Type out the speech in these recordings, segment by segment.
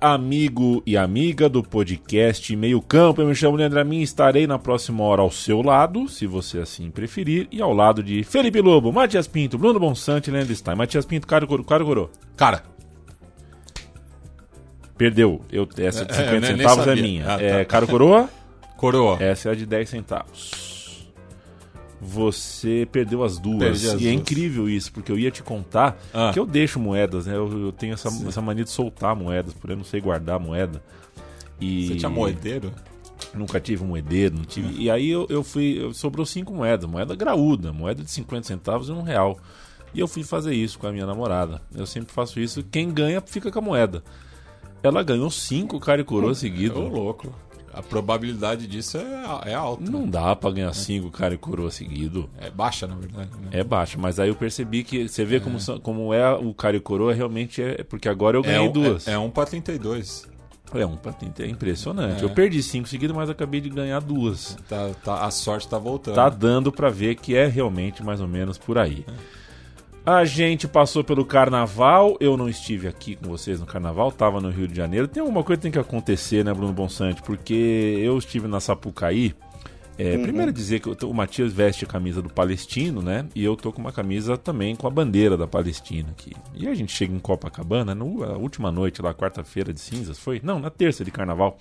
amigo e amiga do podcast Meio Campo. Eu me chamo Leandro Amin, estarei na próxima hora ao seu lado, se você assim preferir, e ao lado de Felipe Lobo, Matias Pinto, Bruno Bonsante e Leandro Stein. Matias Pinto, Caro Coro, Caro Coro. Cara. Perdeu. Eu, essa de É, 50 eu nem- nem centavos é minha. Ah, tá. É, Caro Coroa, Coroa. essa é a de 10 centavos. Você perdeu as duas. As e é duas. incrível isso, porque eu ia te contar Ah. que eu deixo moedas, né? Eu, eu tenho essa, essa mania de soltar moedas, porque eu não sei guardar moeda. E... Você tinha moedeiro? Nunca tive um moedeiro, não tive. E aí eu, eu fui. eu- sobrou cinco moedas, moeda graúda, moeda de 50 centavos e um real. E eu fui fazer isso com a minha namorada. Eu sempre faço isso. Quem ganha fica com a moeda. Ela ganhou cinco cara e coroa Ô, seguido. louco. A probabilidade disso é, é alta. Não dá pra ganhar cinco cara e coroa seguido. É baixa, na verdade. né? É baixa, mas aí eu percebi que você vê como, são- como é o cara e coroa realmente é. Porque agora eu ganhei um, duas. É, é um pra 32. É um pra é impressionante. É. Eu perdi cinco seguidas, mas acabei de ganhar duas. Tá, tá- a sorte tá voltando. Tá dando pra ver que é realmente mais ou menos por aí. A gente passou pelo carnaval, eu não estive aqui com vocês no carnaval, tava no Rio de Janeiro. Tem alguma coisa que tem que acontecer, né, Bruno Bonsante? Porque eu estive na Sapucaí. É, Primeiro dizer que o Matias veste a camisa do Palestino, né? E eu tô com uma camisa também com a bandeira da Palestina aqui. E a gente chega em Copacabana, no, a última noite lá, quarta-feira de cinzas, foi? Não, na terça de carnaval.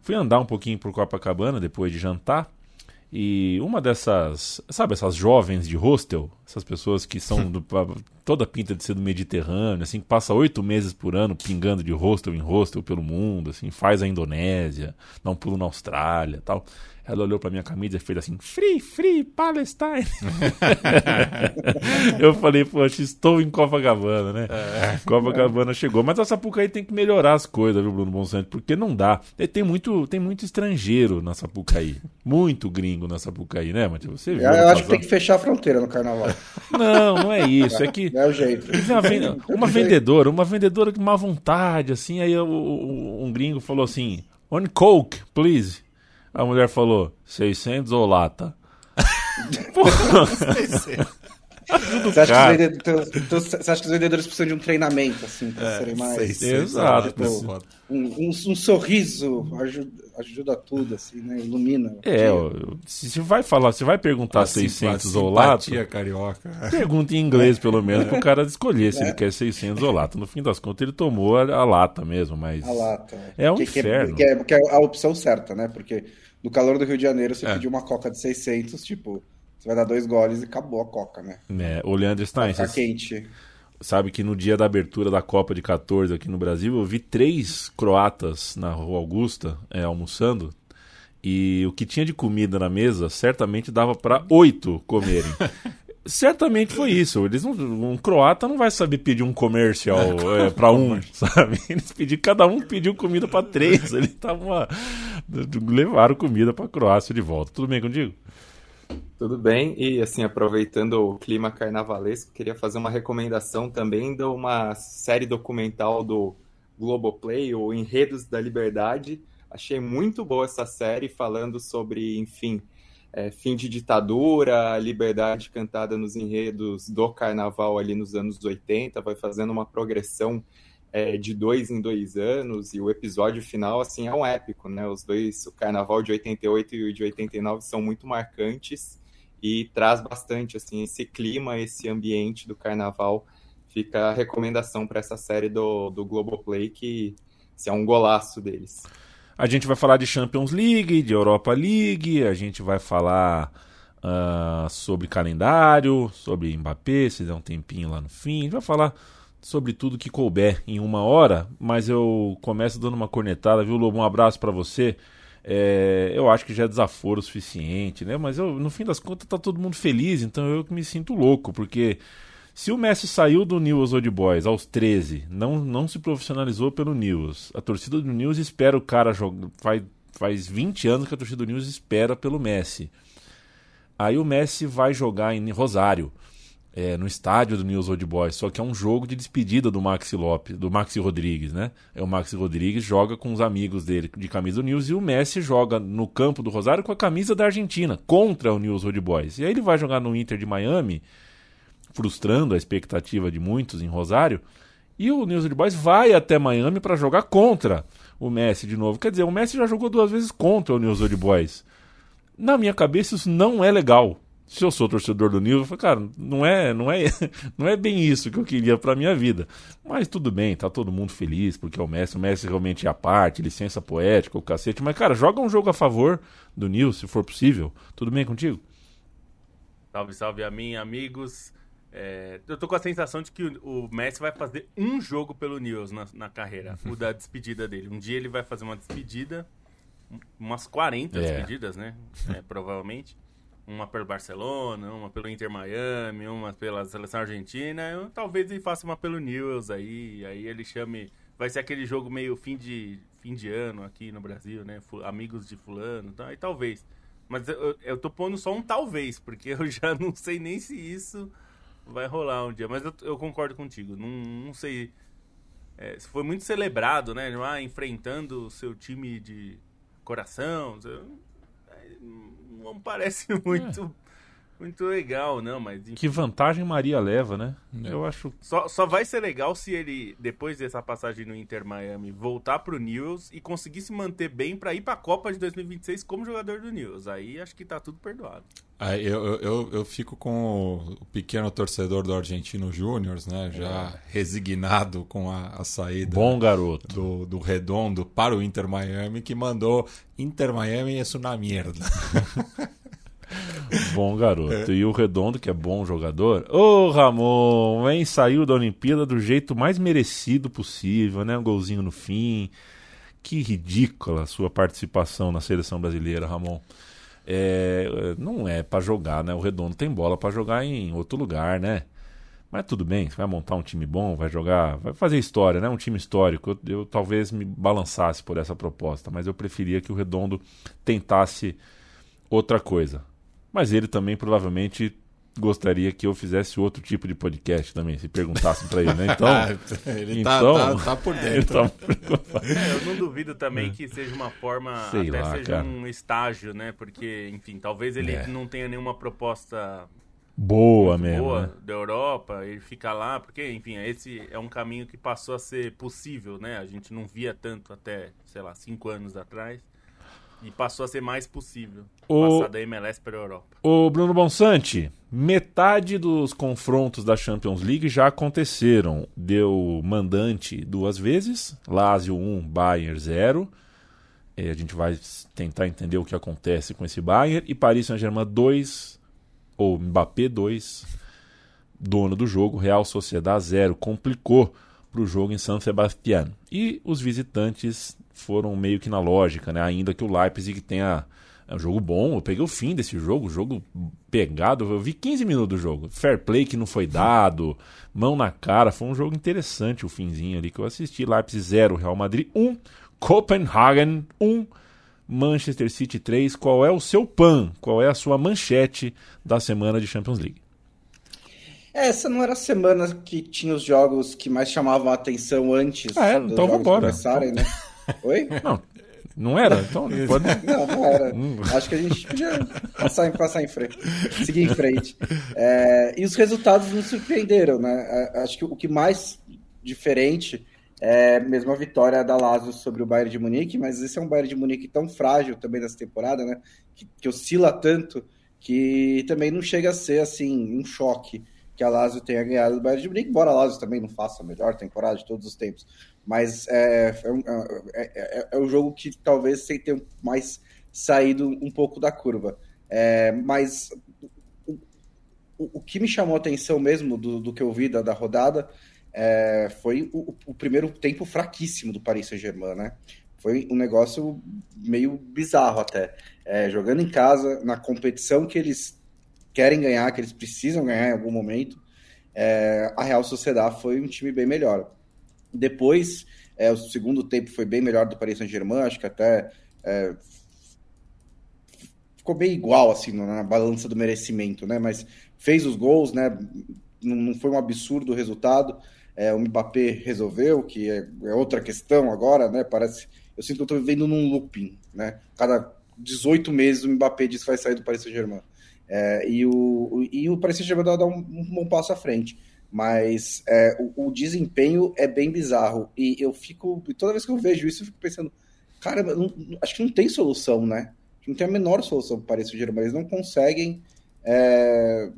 Fui andar um pouquinho por Copacabana depois de jantar. E uma dessas, sabe, essas jovens de hostel, essas pessoas que são do, toda pinta de ser do Mediterrâneo, assim, que passa oito meses por ano pingando de hostel em hostel pelo mundo, assim, faz a Indonésia, dá um pulo na Austrália tal. Ela olhou pra minha camisa e fez assim, free, free, Palestine. Eu falei, poxa, estou em Copacabana, né? Copacabana chegou. Mas a Sapucaí tem que melhorar as coisas, viu, Bruno Monsanto? Porque não dá. E Tem muito, tem muito estrangeiro na Sapucaí. Muito gringo na Sapucaí, né, Matheus? Você viu? Eu, eu acho que tem que fechar a fronteira no carnaval. Não, não é isso. É que Não é o jeito. uma, uma vendedora, uma vendedora de má vontade, assim, aí o- um gringo falou assim, one coke, please. A mulher falou, 600 ou lata? Você acha, que cara. os vendedores, então, você acha que os vendedores precisam de um treinamento, assim, pra serem mais. Exato. foda. Um, um- um sorriso ajuda, ajuda tudo, assim, né? Ilumina. o É, ó, se vai falar, se vai perguntar A 600 simpa- ou lata, simpatia carioca. pergunta em inglês pelo menos pro cara escolher se ele quer 600 ou lata. No fim das contas ele tomou a, a lata mesmo, mas A lata. É um que, que inferno. Que é, que é a opção certa, né? Porque no calor do Rio de Janeiro, você É. pedir uma coca de 600, tipo, você vai dar dois goles e acabou a coca, né? é, o Leandro Stein, Tá quente. sabe que no dia da abertura da Copa de 14 aqui no Brasil, eu vi três croatas na Rua Augusta é, almoçando. E o que tinha de comida na mesa certamente dava para oito comerem. certamente foi isso. Eles não, um croata não vai saber pedir um comercial é, para um, sabe? Eles pediram, cada um pediu comida para três. Eles estavam levaram comida para Croácia de volta. Tudo bem contigo? Tudo bem, e assim, aproveitando o clima carnavalesco, queria fazer uma recomendação também de uma série documental do Globoplay, o Enredos da Liberdade. Achei muito boa essa série, falando sobre, enfim, é, fim de ditadura, liberdade cantada nos enredos do carnaval ali nos anos 80, vai fazendo uma progressão é, de dois em dois anos, e o episódio final, assim, é um épico, né? Os dois, o carnaval de 88 e o de 89 são muito marcantes e traz bastante, assim, esse clima, esse ambiente do carnaval. Fica a recomendação para essa série do, do Globoplay, que assim, é um golaço deles. A gente vai falar de Champions League, de Europa League, a gente vai falar ah, sobre calendário, sobre Mbappé, se der um tempinho lá no fim. A gente vai falar sobre tudo que couber em uma hora, mas eu começo dando uma cornetada, viu, Lobo? Um abraço pra você. É, eu acho que já é desaforo o suficiente, né? Mas eu, no fim das contas tá todo mundo feliz, então eu que me sinto louco, porque se o Messi saiu do Newell's Old Boys aos 13, não, não se profissionalizou pelo Newell's, a torcida do Newell's espera o cara jogar, vai faz 20 anos que a torcida do News espera pelo Messi. Aí o Messi vai jogar em Rosário, é, no estádio do News Old Boys, só que é um jogo de despedida do Maxi Lopes, do Maxi Rodrigues, né? É o Maxi Rodrigues joga com os amigos dele de camisa do News e o Messi joga no campo do Rosário com a camisa da Argentina contra o News Old Boys. E aí ele vai jogar no Inter de Miami, frustrando a expectativa de muitos em Rosário, e o News Old Boys vai até Miami para jogar contra o Messi de novo. Quer dizer, o Messi já jogou duas vezes contra o News Old Boys. Na minha cabeça isso não é legal se eu sou torcedor do Nil, eu falo, cara, não é, não é, não é bem isso que eu queria para minha vida. Mas tudo bem, tá todo mundo feliz porque é o Messi, o Messi realmente é a parte, licença poética, o cacete, mas cara, joga um jogo a favor do Nil, se for possível. Tudo bem contigo? Salve, salve a mim, amigos. É, eu tô com a sensação de que o, Messi vai fazer um jogo pelo News na, na carreira, o da despedida dele. Um dia ele vai fazer uma despedida, umas 40 é. despedidas, né? É, provavelmente uma pelo Barcelona, uma pelo Inter Miami, uma pela seleção argentina, eu, talvez ele faça uma pelo Newell's aí, aí ele chame, vai ser aquele jogo meio fim de fim de ano aqui no Brasil, né? Amigos de fulano, tá? E talvez. Mas eu, eu tô pondo só um talvez, porque eu já não sei nem se isso vai rolar um dia. Mas eu, eu concordo contigo, não, não sei. É, foi muito celebrado, né? Ah, enfrentando o seu time de coração. Não parece muito. É. Muito legal, não, mas. Enfim. Que vantagem Maria leva, né? É. Eu acho. Só, só vai ser legal se ele, depois dessa passagem no Inter Miami, voltar pro News e conseguir se manter bem para ir pra Copa de 2026 como jogador do News. Aí acho que tá tudo perdoado. Ah, eu, eu, eu fico com o pequeno torcedor do Argentino Júnior, né? Já é. resignado com a, a, saída Bom garoto. Do, do Redondo para o Inter Miami, que mandou Inter Miami isso na merda. Bom garoto. E o Redondo, que é bom jogador. Ô, Ramon, hein? Saiu da Olimpíada do jeito mais merecido possível, né? Um golzinho no fim. Que ridícula a sua participação na seleção brasileira, Ramon. É, não é para jogar, né? O Redondo tem bola para jogar em outro lugar, né? Mas tudo bem, vai montar um time bom, vai jogar, vai fazer história, né? Um time histórico. Eu, eu talvez me balançasse por essa proposta, mas eu preferia que o Redondo tentasse outra coisa. Mas ele também provavelmente gostaria que eu fizesse outro tipo de podcast também, se perguntassem para ele, né? Então, ele tá, então, tá, tá, tá por dentro. Tá... É, eu não duvido também que seja uma forma, Sei até lá, seja cara. um estágio, né? Porque, enfim, talvez ele é. não tenha nenhuma proposta boa mesmo, boa né? da Europa, ele fica lá, porque, enfim, esse é um caminho que passou a ser possível, né? A gente não via tanto até, sei lá, cinco anos atrás. E passou a ser mais possível. O... Passar da MLS para a Europa. O Bruno Bonsante, metade dos confrontos da Champions League já aconteceram. Deu mandante duas vezes, Lazio 1, Bayern 0. É, a gente vai tentar entender o que acontece com esse Bayern. E Paris Saint-Germain 2, ou Mbappé 2, dono do jogo, Real Sociedade 0. Complicou para o jogo em San Sebastián. E os visitantes foram meio que na lógica, né? Ainda que o Leipzig tenha é um jogo bom. Eu peguei o fim desse jogo, jogo pegado. Eu vi 15 minutos do jogo. Fair play que não foi dado, mão na cara. Foi um jogo interessante o finzinho ali que eu assisti. Leipzig 0, Real Madrid 1, Copenhagen 1, Manchester City 3. Qual é o seu pan? Qual é a sua manchete da semana de Champions League? Essa não era a semana que tinha os jogos que mais chamavam a atenção antes ah, é? dos então jogos começarem, né? Oi? Não, não era? Então pode... Não, não era. Hum. Acho que a gente podia passar, passar em frente, seguir em frente. É, e os resultados nos surpreenderam, né? É, acho que o que mais diferente é mesmo a vitória da Lazio sobre o Bayern de Munique, mas esse é um Bayern de Munique tão frágil também nessa temporada, né? Que, que oscila tanto que também não chega a ser assim um choque que a Lazio tenha ganhado do Bayern de Munique, embora a Lazio também não faça a melhor temporada de todos os tempos. Mas é, é, é, é, é um jogo que talvez tenha mais saído um pouco da curva. É, mas o, o, o, que me chamou a atenção mesmo do, do que eu vi da, da rodada é, foi o, o, primeiro tempo fraquíssimo do Paris Saint-Germain, né? Foi um negócio meio bizarro até. É, jogando em casa, na competição que eles querem ganhar, que eles precisam ganhar em algum momento, é, a Real Sociedade foi um time bem melhor. Depois, é, o segundo tempo foi bem melhor do Paris Saint-Germain, acho que até é, ficou bem igual assim na balança do merecimento, né? Mas fez os gols, né? Não, não foi um absurdo o resultado. É, o Mbappé resolveu, que é, é, outra questão agora, né? Parece, eu sinto que eu estou vivendo num looping, né? Cada 18 meses o Mbappé diz que vai sair do Paris Saint-Germain. É, e, o, e o Paris Saint-Germain dá um, um passo à frente mas é, o, o, desempenho é bem bizarro. E eu fico, toda vez que eu vejo isso, eu fico pensando, cara, não, acho que não tem solução, né? Não tem a menor solução para esse German. Eles não conseguem é,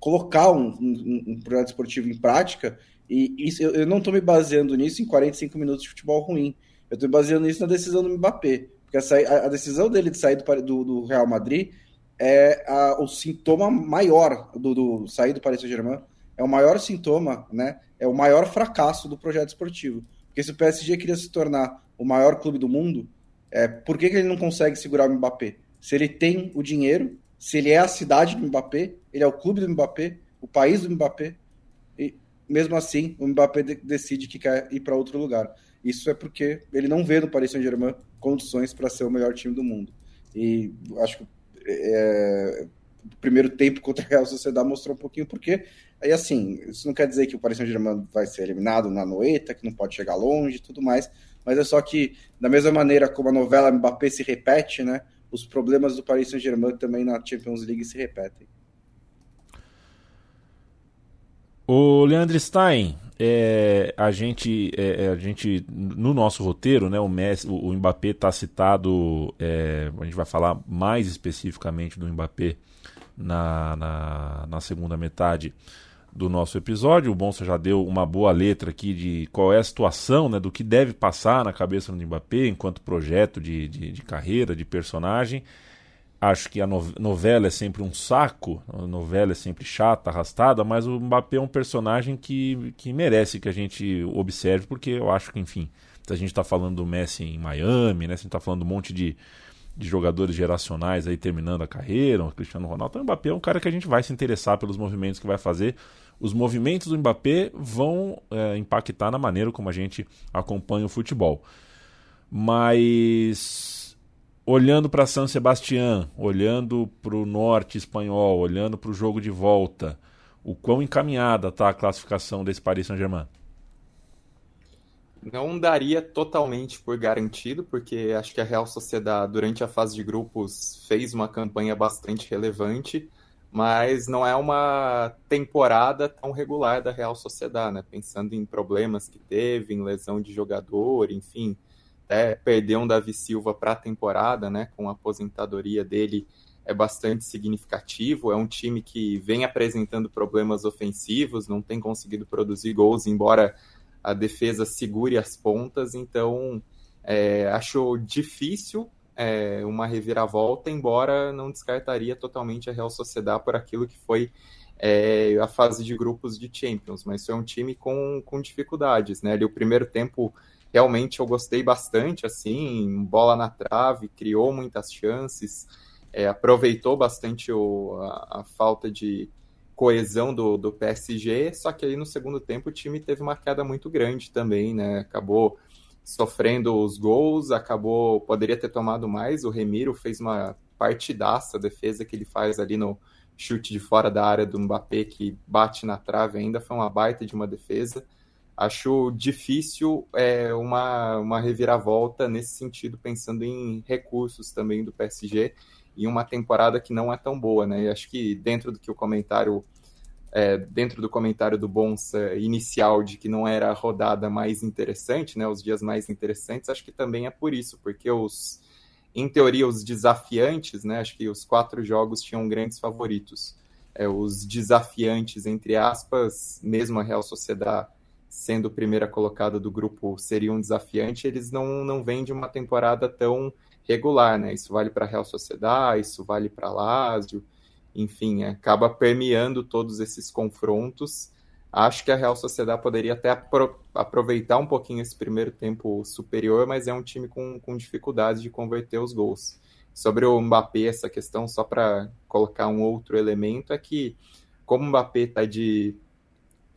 colocar um, um, um, projeto esportivo em prática. E isso, eu, eu não estou me baseando nisso em 45 minutos de futebol ruim. Eu estou me baseando nisso na decisão do Mbappé. Porque a, a decisão dele de sair do, do, do Real Madrid é a, o sintoma maior do, do sair do Paris Saint-Germain é o maior sintoma, né? É o maior fracasso do projeto esportivo. Porque se o PSG queria se tornar o maior clube do mundo, é, por que, que ele não consegue segurar o Mbappé? Se ele tem o dinheiro, se ele é a cidade do Mbappé, ele é o clube do Mbappé, o país do Mbappé, e mesmo assim o Mbappé de decide que quer ir para outro lugar. Isso é porque ele não vê no Paris Saint-Germain condições para ser o melhor time do mundo. E acho que é, o primeiro tempo contra a Real Sociedade mostrou um pouquinho porque Aí, assim, isso não quer dizer que o Paris Saint-Germain vai ser eliminado na noeta, que não pode chegar longe e tudo mais, mas é só que, da mesma maneira como a novela Mbappé se repete, né, os problemas do Paris Saint-Germain também na Champions League se repetem. O Leandro Stein, é, a gente, é, é, a gente no nosso roteiro, né, o, Messi, o, Mbappé está citado, é, a gente vai falar mais especificamente do Mbappé na, na, na segunda metade do nosso episódio. O Bonsa já deu uma boa letra aqui de qual é a situação, né, do que deve passar na cabeça do Mbappé enquanto projeto de, de, de carreira, de personagem. Acho que a novela é sempre um saco, a novela é sempre chata, arrastada, mas o Mbappé é um personagem que, que merece que a gente observe, porque eu acho que, enfim, a gente está falando do Messi em Miami, né, a gente está falando um monte de, de jogadores geracionais aí terminando a carreira, o Cristiano Ronaldo. Então, o Mbappé é um cara que a gente vai se interessar pelos movimentos que vai fazer. Os movimentos do Mbappé vão é, impactar na maneira como a gente acompanha o futebol. Mas olhando para San Sebastián, olhando para o norte espanhol, olhando para o jogo de volta, o quão encaminhada está a classificação desse Paris Saint-Germain? Não daria totalmente por garantido, porque acho que a Real Sociedade, durante a fase de grupos, fez uma campanha bastante relevante, mas não é uma temporada tão regular da Real Sociedade, né? Pensando em problemas que teve, em lesão de jogador, enfim, até perder um Davi Silva para a temporada, né? Com a aposentadoria dele é bastante significativo. É um time que vem apresentando problemas ofensivos, não tem conseguido produzir gols, embora a defesa segure as pontas, então é, acho difícil é, uma reviravolta, embora não descartaria totalmente a Real Sociedade por aquilo que foi é, a fase de grupos de Champions, mas foi um time com, com dificuldades, né? Ali, o primeiro tempo realmente eu gostei bastante, assim, bola na trave, criou muitas chances, é, aproveitou bastante o, a, a falta de, coesão do, do PSG, só que aí no segundo tempo o time teve uma queda muito grande também, né? Acabou sofrendo os gols, acabou, poderia ter tomado mais. O Remiro fez uma partidaça a defesa que ele faz ali no chute de fora da área do Mbappé, que bate na trave ainda, foi uma baita de uma defesa. Acho difícil é, uma, uma reviravolta nesse sentido, pensando em recursos também do PSG em uma temporada que não é tão boa, né? E acho que dentro do que o comentário é, dentro do comentário do Bonsa inicial de que não era a rodada mais interessante, né, os dias mais interessantes, acho que também é por isso, porque os, em teoria, os desafiantes, né, acho que os quatro jogos tinham grandes favoritos. É, os desafiantes, entre aspas, mesmo a Real Sociedade sendo primeira colocada do grupo seria um desafiante, eles não, não vêm de uma temporada tão regular, né? Isso vale para a Real Sociedade, isso vale para Lazio, enfim, acaba permeando todos esses confrontos. Acho que a Real Sociedade poderia até apro aproveitar um pouquinho esse primeiro tempo superior, mas é um time com, com dificuldade de converter os gols. Sobre o Mbappé, essa questão, só para colocar um outro elemento, é que como o Mbappé está de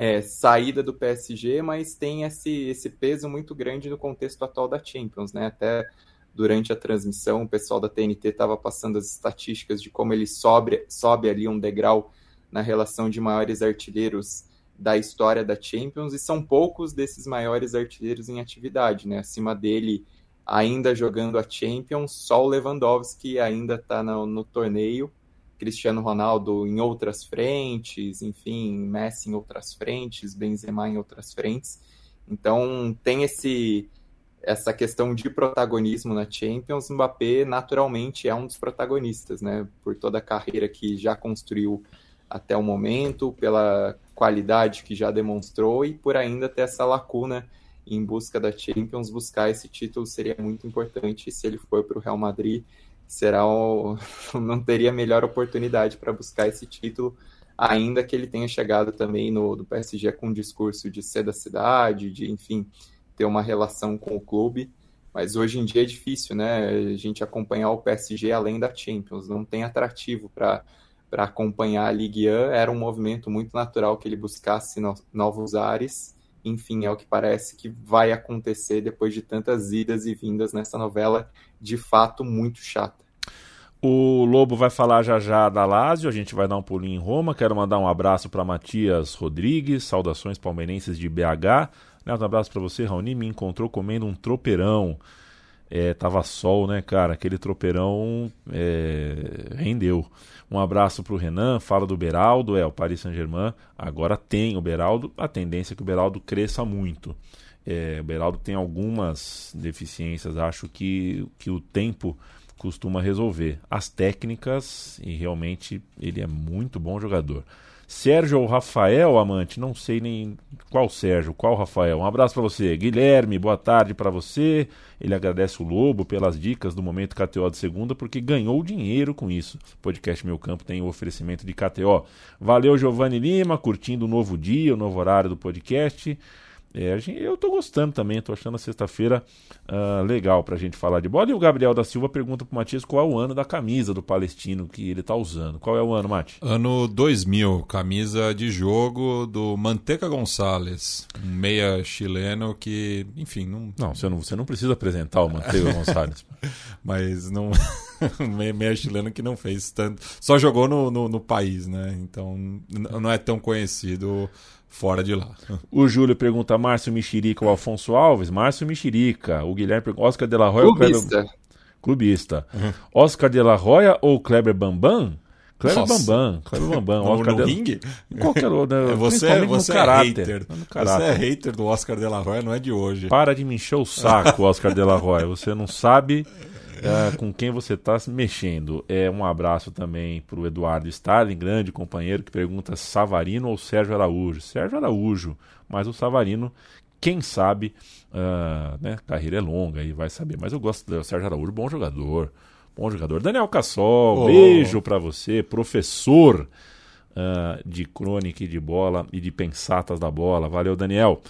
é, saída do PSG, mas tem esse, esse peso muito grande no contexto atual da Champions, né? Até durante a transmissão. O pessoal da TNT estava passando as estatísticas de como ele sobe, sobe ali um degrau na relação de maiores artilheiros da história da Champions, e são poucos desses maiores artilheiros em atividade, né? Acima dele, ainda jogando a Champions, só o Lewandowski ainda está no, no torneio, Cristiano Ronaldo em outras frentes, enfim, Messi em outras frentes, Benzema em outras frentes. Então tem esse essa questão de protagonismo na Champions, Mbappé naturalmente é um dos protagonistas, né? Por toda a carreira que já construiu até o momento, pela qualidade que já demonstrou e por ainda ter essa lacuna em busca da Champions, buscar esse título seria muito importante. Se ele for para o Real Madrid, será o... não teria melhor oportunidade para buscar esse título, ainda que ele tenha chegado também no do PSG com um discurso de ser da cidade, de enfim ter uma relação com o clube. Mas hoje em dia é difícil, né? A gente acompanhar o PSG além da Champions, não tem atrativo para para acompanhar a Ligue 1, era um movimento muito natural que ele buscasse no, novos ares. Enfim, é o que parece que vai acontecer depois de tantas idas e vindas nessa novela, de fato muito chata. O Lobo vai falar já já da Lazio, a gente vai dar um pulinho em Roma. Quero mandar um abraço para Matias Rodrigues, saudações palmeirenses de BH. Um abraço para você, Raoni. Me encontrou comendo um tropeirão. É, tava sol, né, cara? Aquele tropeirão é, rendeu. Um abraço para o Renan, fala do Beraldo, é, o Paris Saint-Germain agora tem o Beraldo, a tendência é que o Beraldo cresça muito. É, o Beraldo tem algumas deficiências, acho que, que o tempo costuma resolver. As técnicas, e realmente ele é muito bom jogador. Sérgio ou Rafael, amante, não sei nem qual Sérgio, qual Rafael. Um abraço para você. Guilherme, boa tarde para você. Ele agradece o Lobo pelas dicas do Momento KTO de segunda, porque ganhou dinheiro com isso. Podcast Meu Campo tem o oferecimento de KTO. Valeu, Giovanni Lima, curtindo o novo dia, o novo horário do podcast. É, eu tô gostando também, tô achando a sexta-feira uh, legal pra gente falar de bola. E o Gabriel da Silva pergunta pro Matias qual é o ano da camisa do palestino que ele tá usando. Qual é o ano, Mati? Ano 2000, camisa de jogo do Manteca Gonçalves, um meia chileno que, enfim, não. Não, você não, você não precisa apresentar o Manteca Gonçalves. Mas não. meia, meia chileno que não fez tanto. Só jogou no, no, no país, né? Então não é tão conhecido fora de lá. O Júlio pergunta Márcio Mexerica ou Afonso Alves? Márcio Mexerica. O Guilherme pergunta Oscar de la Roya ou Kleber... Clubista. Uhum. Oscar de la Roya ou Kleber Bambam? Kleber Nossa. Bambam, Kleber Bambam. no, Oscar no de... ringue? Qualquer outro. Né? Você, você, é hater. você é hater do Oscar de la Roya, não é de hoje. Para de me encher o saco, Oscar de la Roya. Você não sabe uh, com quem você está mexendo. É um abraço também para o Eduardo Starling, grande companheiro, que pergunta Savarino ou Sérgio Araújo. Sérgio Araújo, mas o Savarino, quem sabe, uh, né, carreira é longa e vai saber. Mas eu gosto do Sérgio Araújo, bom jogador. Bom jogador. Daniel Cassol, oh. beijo para você, professor uh, de crônica e de bola e de pensatas da bola. Valeu, Daniel.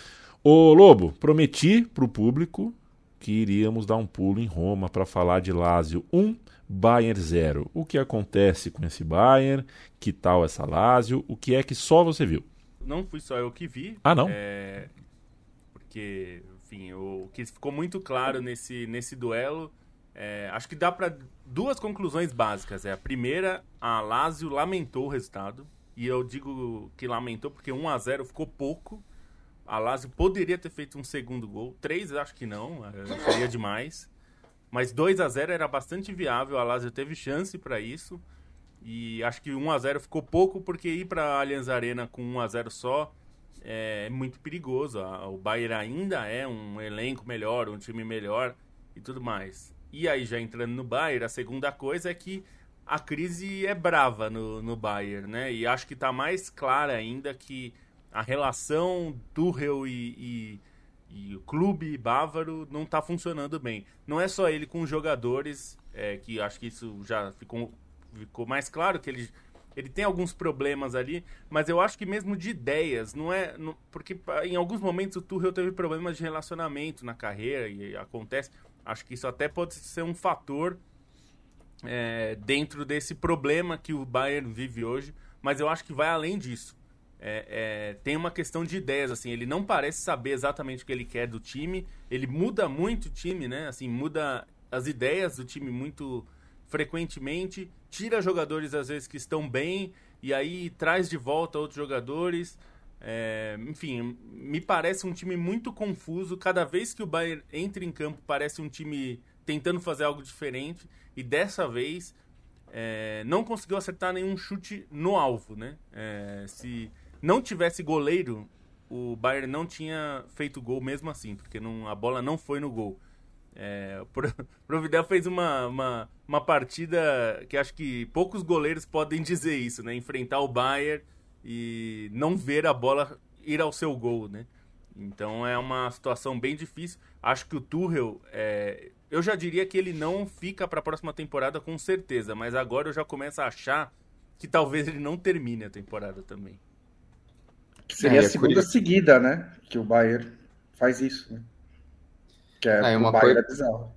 Ô Lobo, prometi para o público que iríamos dar um pulo em Roma para falar de Lazio 1, Bayern 0. O que acontece com esse Bayern? Que tal essa Lazio? O que é que só você viu? Não fui só eu que vi. Ah, não? É... Porque, enfim, o que ficou muito claro nesse, nesse duelo, é... acho que dá para duas conclusões básicas. É a primeira, a Lazio lamentou o resultado. E eu digo que lamentou porque 1 a 0 ficou pouco a Lazio poderia ter feito um segundo gol. Três, acho que não, é, seria demais. Mas 2 a 0 era bastante viável. A Lazio teve chance para isso. E acho que 1 a 0 ficou pouco porque ir para a Allianz Arena com 1 a 0 só é muito perigoso. O Bayern ainda é um elenco melhor, um time melhor e tudo mais. E aí já entrando no Bayern, a segunda coisa é que a crise é brava no, no Bayern, né? E acho que está mais clara ainda que a relação Tuchel e, e, e o clube bávaro não está funcionando bem. Não é só ele com os jogadores, é, que acho que isso já ficou, ficou mais claro, que ele, ele tem alguns problemas ali, mas eu acho que mesmo de ideias, não é. Não, porque em alguns momentos o Tuchel teve problemas de relacionamento na carreira e acontece. Acho que isso até pode ser um fator é, dentro desse problema que o Bayern vive hoje, mas eu acho que vai além disso é, é, tem uma questão de ideias, assim, ele não parece saber exatamente o que ele quer do time, ele muda muito o time, né, assim, muda as ideias do time muito frequentemente, tira jogadores às vezes que estão bem e aí traz de volta outros jogadores. É, enfim, me parece um time muito confuso. Cada vez que o Bayern entra em campo, parece um time tentando fazer algo diferente. E dessa vez é, não conseguiu acertar nenhum chute no alvo, né? É, se não tivesse goleiro, o Bayern não tinha feito gol mesmo assim, porque não, a bola não foi no gol. É, Providel fez uma, uma, uma, partida que acho que poucos goleiros podem dizer isso, né? Enfrentar o Bayern e não ver a bola ir ao seu gol, né? Então é uma situação bem difícil. Acho que o Tuchel, é, eu já diria que ele não fica para a próxima temporada com certeza, mas agora eu já começo a achar que talvez ele não termine a temporada também. Seria é, a segunda seguida, né? Que o Bayern faz isso, né? Que é, é uma coisa bizarro.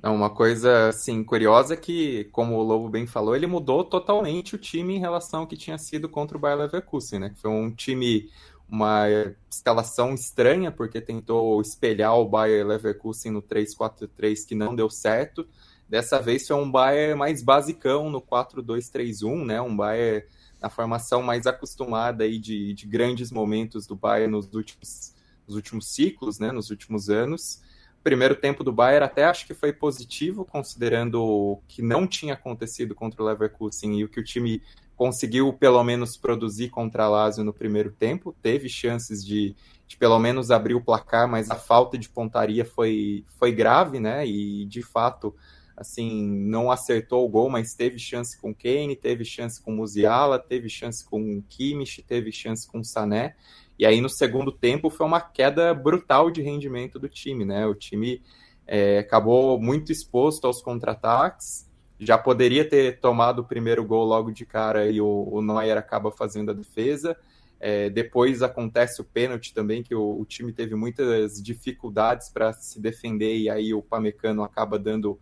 É uma coisa assim curiosa que, como o Lobo bem falou, ele mudou totalmente o time em relação ao que tinha sido contra o Bayer Leverkusen, né? Foi um time uma escalação estranha porque tentou espelhar o Bayer Leverkusen no 3-4-3 que não deu certo. Dessa vez foi um Bayer mais basicão no 4-2-3-1, né? Um Bayer na formação mais acostumada aí de, de grandes momentos do Bayern nos últimos, nos últimos ciclos, né, nos últimos anos. Primeiro tempo do Bayern até acho que foi positivo, considerando o que não tinha acontecido contra o Leverkusen e o que o time conseguiu pelo menos produzir contra a Lazio no primeiro tempo. Teve chances de, de pelo menos abrir o placar, mas a falta de pontaria foi, foi grave, né? E de fato assim, não acertou o gol, mas teve chance com Kane, teve chance com Musiala, teve chance com Kimmich, teve chance com Sané. E aí no segundo tempo foi uma queda brutal de rendimento do time, né? O time é, acabou muito exposto aos contra-ataques, já poderia ter tomado o primeiro gol logo de cara e o, o Neuer acaba fazendo a defesa. É, depois acontece o pênalti também, que o, o time teve muitas dificuldades para se defender e aí o Pamecano acaba dando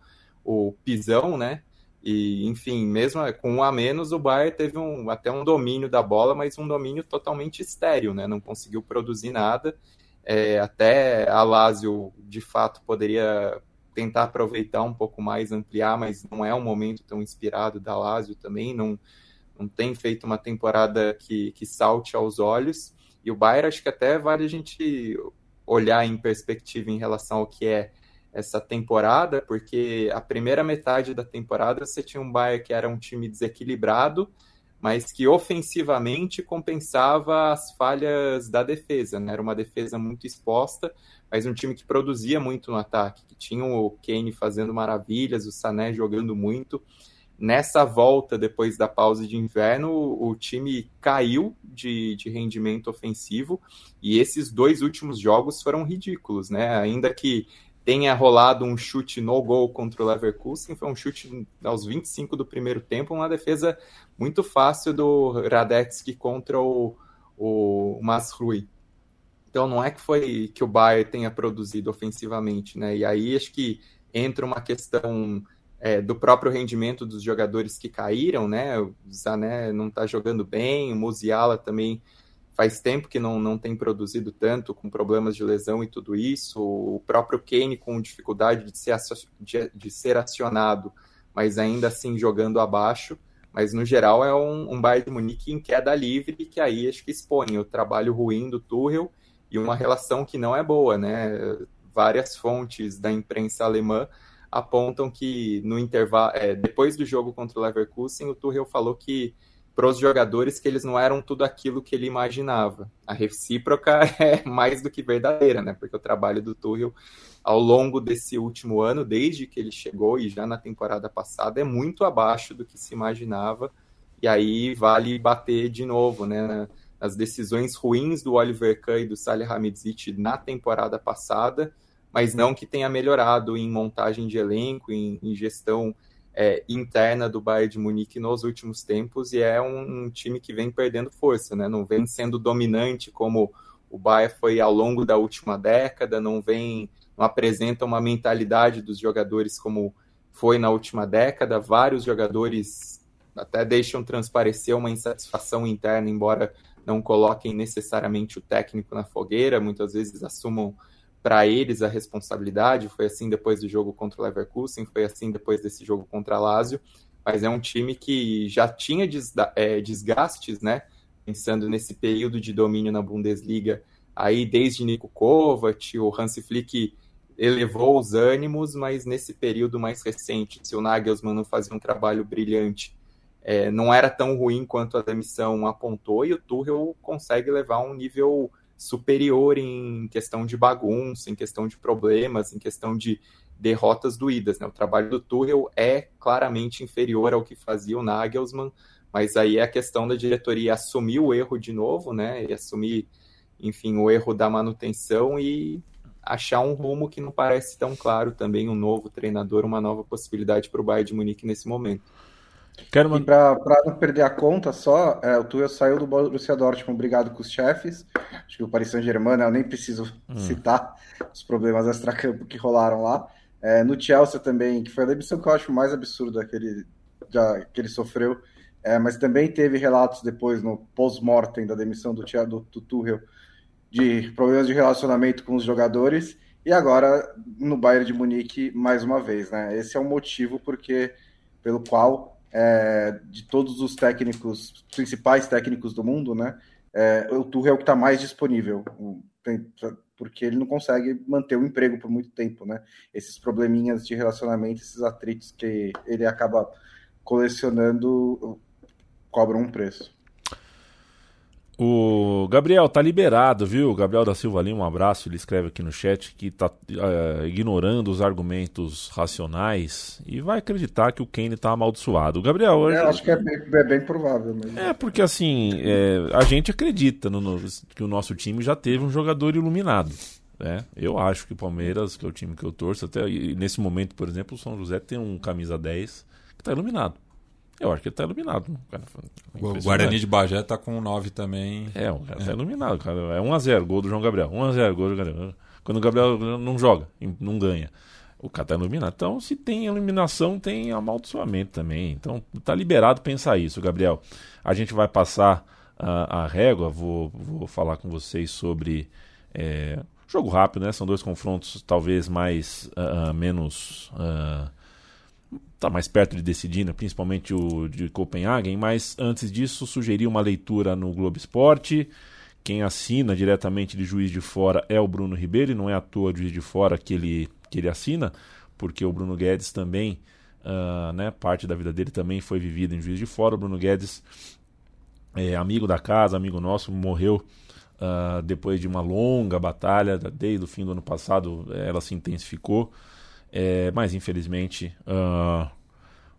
o pisão, né? E, enfim, mesmo com um a menos, o Bayern teve um, até um domínio da bola, mas um domínio totalmente estéreo, né? Não conseguiu produzir nada. É, até a Lazio, de fato, poderia tentar aproveitar um pouco mais, ampliar, mas não é um momento tão inspirado da Lazio também, não, não tem feito uma temporada que, que salte aos olhos. E o Bayern, acho que até vale a gente olhar em perspectiva em relação ao que é essa temporada, porque a primeira metade da temporada você tinha um Bayern que era um time desequilibrado, mas que ofensivamente compensava as falhas da defesa, né? Era uma defesa muito exposta, mas um time que produzia muito no ataque, que tinha o Kane fazendo maravilhas, o Sané jogando muito. Nessa volta, depois da pausa de inverno, o time caiu de, de rendimento ofensivo e esses dois últimos jogos foram ridículos, né? Ainda que tenha rolado um chute no gol contra o Leverkusen, foi um chute aos 25 do primeiro tempo, uma defesa muito fácil do Radetzky contra o, o Masrui. Então não é que foi que o Bayern tenha produzido ofensivamente, né? E aí acho que entra uma questão é, do próprio rendimento dos jogadores que caíram, né? O Zané não está jogando bem, o Musiala também faz tempo que não, não tem produzido tanto, com problemas de lesão e tudo isso. O próprio Kane com dificuldade de ser, de, de ser acionado, mas ainda assim jogando abaixo. Mas no geral é um, um Bayern de Munique em queda livre, que aí acho que expõe o trabalho ruim do Tuchel e uma relação que não é boa, né? Várias fontes da imprensa alemã apontam que no intervalo, é, depois do jogo contra o Leverkusen, o Tuchel falou que para os jogadores que eles não eram tudo aquilo que ele imaginava. A recíproca é mais do que verdadeira, né? Porque o trabalho do Tuchel ao longo desse último ano, desde que ele chegou e já na temporada passada, é muito abaixo do que se imaginava. E aí vale bater de novo, né? As decisões ruins do Oliver Kahn e do Salih Hamidzic na temporada passada, mas não que tenha melhorado em montagem de elenco, em, em gestão é, interna do Bayern de Munique nos últimos tempos e é um, um, time que vem perdendo força, né? Não vem sendo dominante como o Bayern foi ao longo da última década, não vem, não apresenta uma mentalidade dos jogadores como foi na última década. Vários jogadores até deixam transparecer uma insatisfação interna, embora não coloquem necessariamente o técnico na fogueira, muitas vezes assumam para eles a responsabilidade. Foi assim depois do jogo contra o Leverkusen, foi assim depois desse jogo contra a Lazio. Mas é um time que já tinha é, desgastes, né? Pensando nesse período de domínio na Bundesliga, aí desde Nico Kovac, o Hansi Flick elevou os ânimos, mas nesse período mais recente, se o Nagelsmann não fazia um trabalho brilhante, é, não era tão ruim quanto a demissão apontou, e o Tuchel consegue levar um nível superior em questão de bagunça, em questão de problemas, em questão de derrotas doídas. Né? O trabalho do Tuchel é claramente inferior ao que fazia o Nagelsmann, mas aí é a questão da diretoria assumir o erro de novo, né? E assumir, enfim, o erro da manutenção e achar um rumo que não parece tão claro também, um novo treinador, uma nova possibilidade para o Bayern de Munique nesse momento. Quero uma... E para não perder a conta só, é, o Tuchel saiu do Borussia Dortmund, obrigado com os chefes. Acho que o Paris Saint-Germain, né, eu nem preciso hum. citar os problemas extra-campo que rolaram lá. É, no Chelsea também, que foi a demissão que eu acho mais absurda que ele, já, que ele sofreu. É, mas também teve relatos depois, no post-mortem da demissão do, do, do Tuchel, de problemas de relacionamento com os jogadores e agora no Bayern de Munique mais uma vez, né? Esse é o motivo porque pelo qual é, de todos os técnicos principais técnicos do mundo, né? É, o Tuchel é o que está mais disponível, porque ele não consegue manter o emprego por muito tempo, né? Esses probleminhas de relacionamento, esses atritos que ele acaba colecionando cobram um preço. O Gabriel tá liberado, viu? O Gabriel da Silva ali, um abraço. Ele escreve aqui no chat que tá uh, ignorando os argumentos racionais e vai acreditar que o Kane tá amaldiçoado. Gabriel, hoje... é, acho que é bem, é bem provável. Mesmo. É porque assim, é, a gente acredita no, no, que o nosso time já teve um jogador iluminado. Né? Eu acho que o Palmeiras, que é o time que eu torço, até nesse momento, por exemplo, o São José tem um camisa 10 que tá iluminado. Eu acho que ele tá iluminado. Cara, o Guarani de Bagé tá com 9 também. É, o cara é. tá iluminado, cara. É 1x0, gol do João Gabriel. 1x0, gol do Gabriel. Quando o Gabriel não joga, não ganha. O cara tá iluminado. Então, se tem iluminação, tem amaldiçoamento também. Então, tá liberado pensar isso, Gabriel. A gente vai passar uh, a régua, vou, vou falar com vocês sobre. É, jogo rápido, né? São dois confrontos talvez mais. Uh, menos. Uh, está mais perto de decidir, né? principalmente o de Copenhagen, mas antes disso sugeri uma leitura no Globo Esporte. Quem assina diretamente de Juiz de Fora é o Bruno Ribeiro, e não é à toa Juiz de Fora que ele, que ele assina, porque o Bruno Guedes também, uh, né, parte da vida dele também foi vivida em Juiz de Fora. O Bruno Guedes é amigo da casa, amigo nosso, morreu uh, depois de uma longa batalha, desde o fim do ano passado ela se intensificou. É, mas infelizmente uh,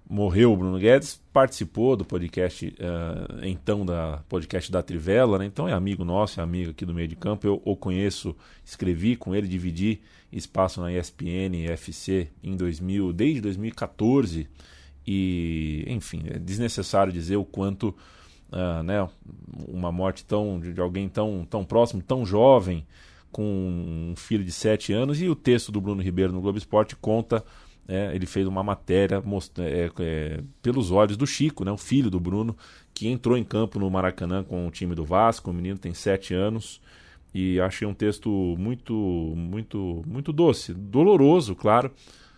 morreu o Bruno Guedes, participou do podcast, uh, então da podcast da Trivela, né? então é amigo nosso, é amigo aqui do meio de campo. Eu o conheço, escrevi com ele, dividi espaço na ESPN, FC em 2000, desde 2014 e, enfim, é desnecessário dizer o quanto, uh, né, uma morte tão de alguém tão tão próximo, tão jovem com um filho de 7 anos, e o texto do Bruno Ribeiro no Globo Esporte conta. É, ele fez uma matéria é, é, pelos olhos do Chico, né, o filho do Bruno, que entrou em campo no Maracanã com o time do Vasco. O menino tem 7 anos e achei um texto muito, muito, muito doce, doloroso, claro,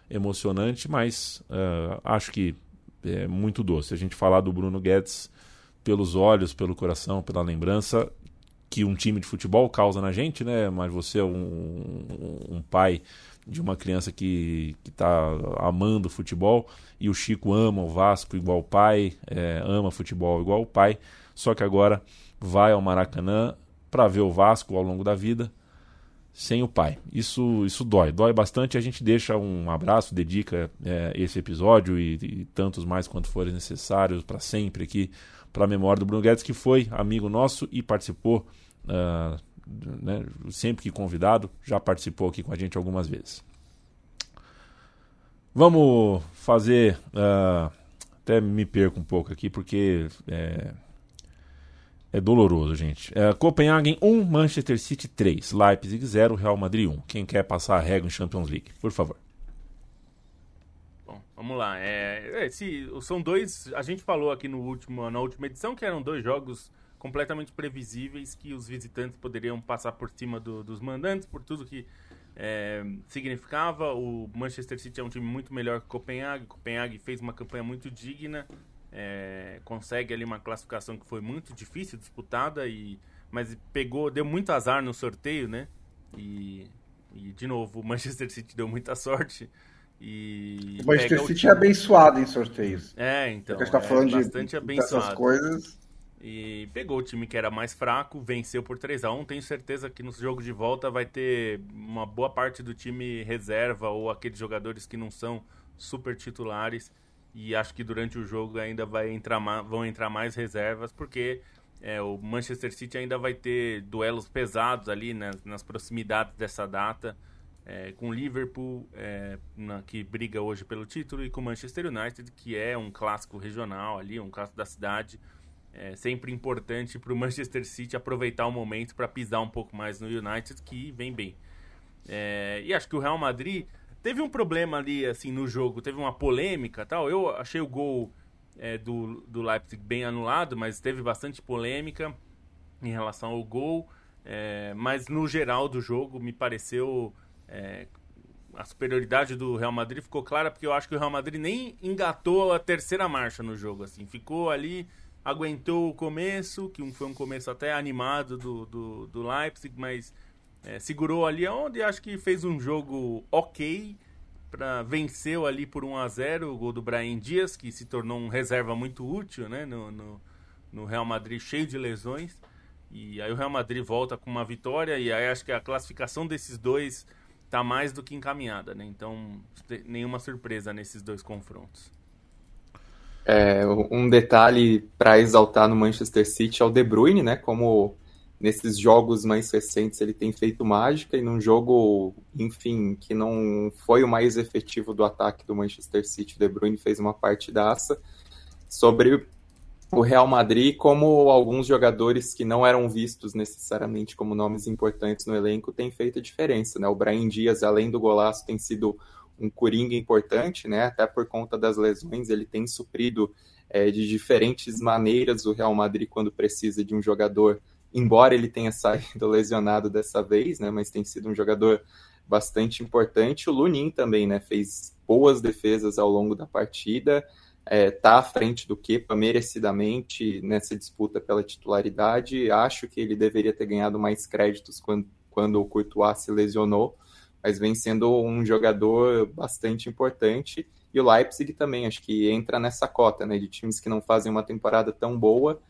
emocionante, mas uh, acho que é muito doce. A gente falar do Bruno Guedes pelos olhos, pelo coração, pela lembrança, que um time de futebol causa na gente, né? Mas você é um, um pai de uma criança que está amando futebol e o Chico ama o Vasco igual o pai, é, ama futebol igual o pai, só que agora vai ao Maracanã para ver o Vasco ao longo da vida sem o pai. Isso, isso dói, dói bastante. A gente deixa um abraço, dedica é, esse episódio e, e, tantos mais quanto forem necessários para sempre aqui para a memória do Bruno Guedes, que foi amigo nosso e participou uh, né, sempre que convidado, já participou aqui com a gente algumas vezes. Vamos fazer. Uh, até me perco um pouco aqui porque é, é doloroso, gente. É, Copenhagen 1, Manchester City 3, Leipzig 0, Real Madrid 1. Quem quer passar a régua em Champions League, por favor. Vamos lá. É, esse, são dois. A gente falou aqui no último, na última edição que eram dois jogos completamente previsíveis que os visitantes poderiam passar por cima do, dos mandantes, por tudo que é, significava. O Manchester City é um time muito melhor que o Copenhague. O Copenhague fez uma campanha muito digna, é, consegue ali uma classificação que foi muito difícil, disputada, e, mas pegou, deu muito azar no sorteio, né? E, e de novo, o Manchester City deu muita sorte. E o Manchester City é abençoado em sorteios. É, então. Porque a gente tá é falando bastante de abençoado. dessas coisas. E pegou o time que era mais fraco, venceu por 3 a 1 Tenho certeza que no jogo de volta vai ter uma boa parte do time reserva ou aqueles jogadores que não são super titulares. E acho que durante o jogo ainda vai entrar, vão entrar mais reservas, porque é, o Manchester City ainda vai ter duelos pesados ali né, nas proximidades dessa data. É, com o Liverpool, é, na, que briga hoje pelo título, e com o Manchester United, que é um clássico regional ali, um clássico da cidade. É sempre importante para o Manchester City aproveitar o momento para pisar um pouco mais no United, que vem bem. É, e acho que o Real Madrid teve um problema ali assim no jogo, teve uma polêmica tal. Eu achei o gol é, do, do Leipzig bem anulado, mas teve bastante polêmica em relação ao gol. É, mas no geral do jogo me pareceu é, a superioridade do Real Madrid ficou clara porque eu acho que o Real Madrid nem engatou a terceira marcha no jogo assim ficou ali aguentou o começo que foi um começo até animado do, do, do Leipzig mas é, segurou ali onde acho que fez um jogo ok para venceu ali por 1 a 0 o gol do Brahim Dias que se tornou um reserva muito útil né no, no, no Real Madrid cheio de lesões e aí o Real Madrid volta com uma vitória e aí acho que a classificação desses dois tá mais do que encaminhada, né? Então, nenhuma surpresa nesses dois confrontos. É, um detalhe para exaltar no Manchester City é o De Bruyne, né? Como nesses jogos mais recentes ele tem feito mágica e num jogo, enfim, que não foi o mais efetivo do ataque do Manchester City, o De Bruyne fez uma partidaça sobre o Real Madrid, como alguns jogadores que não eram vistos necessariamente como nomes importantes no elenco, têm feito a diferença, né? O Brian Dias, além do golaço, tem sido um coringa importante, né? Até por conta das lesões, ele tem suprido é, de diferentes maneiras o Real Madrid quando precisa de um jogador, embora ele tenha saído lesionado dessa vez, né? Mas tem sido um jogador bastante importante. O Lunin também, né? Fez boas defesas ao longo da partida é, tá à frente do Kepa merecidamente nessa disputa pela titularidade. Acho que ele deveria ter ganhado mais créditos quando, quando o Courtois se lesionou, mas vem sendo um jogador bastante importante. E o Leipzig também, acho que entra nessa cota né, de times que não fazem uma temporada tão boa,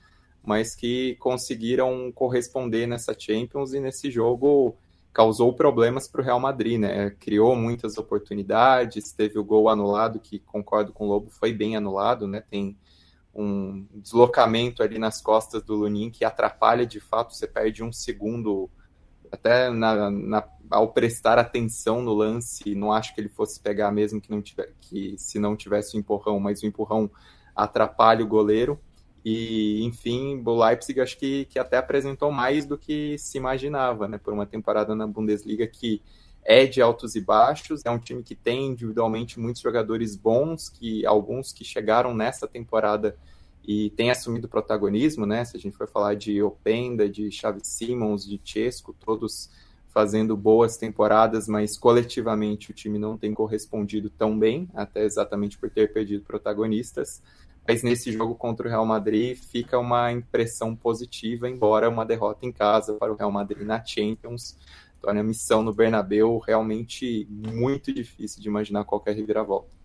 mas que conseguiram corresponder nessa Champions e nesse jogo causou problemas para o Real Madrid, né? Criou muitas oportunidades, teve o gol anulado, que concordo com o Lobo, foi bem anulado, né? Tem um deslocamento ali nas costas do Lunin que atrapalha de fato, você perde um segundo até na, na, ao prestar atenção no lance, não acho que ele fosse pegar mesmo que não tiver, que se não tivesse o empurrão, mas o empurrão atrapalha o goleiro. E, enfim, o Leipzig acho que, que até apresentou mais do que se imaginava, né? Por uma temporada na Bundesliga que é de altos e baixos, é um time que tem individualmente muitos jogadores bons, que alguns que chegaram nessa temporada e têm assumido protagonismo, né? Se a gente for falar de Openda, de Xavi Simons, de Chesco, todos fazendo boas temporadas, mas coletivamente o time não tem correspondido tão bem, até exatamente por ter perdido protagonistas mas nesse jogo contra o Real Madrid fica uma impressão positiva, embora uma derrota em casa para o Real Madrid na Champions torne a missão no Bernabeu realmente muito difícil de imaginar qualquer reviravolta.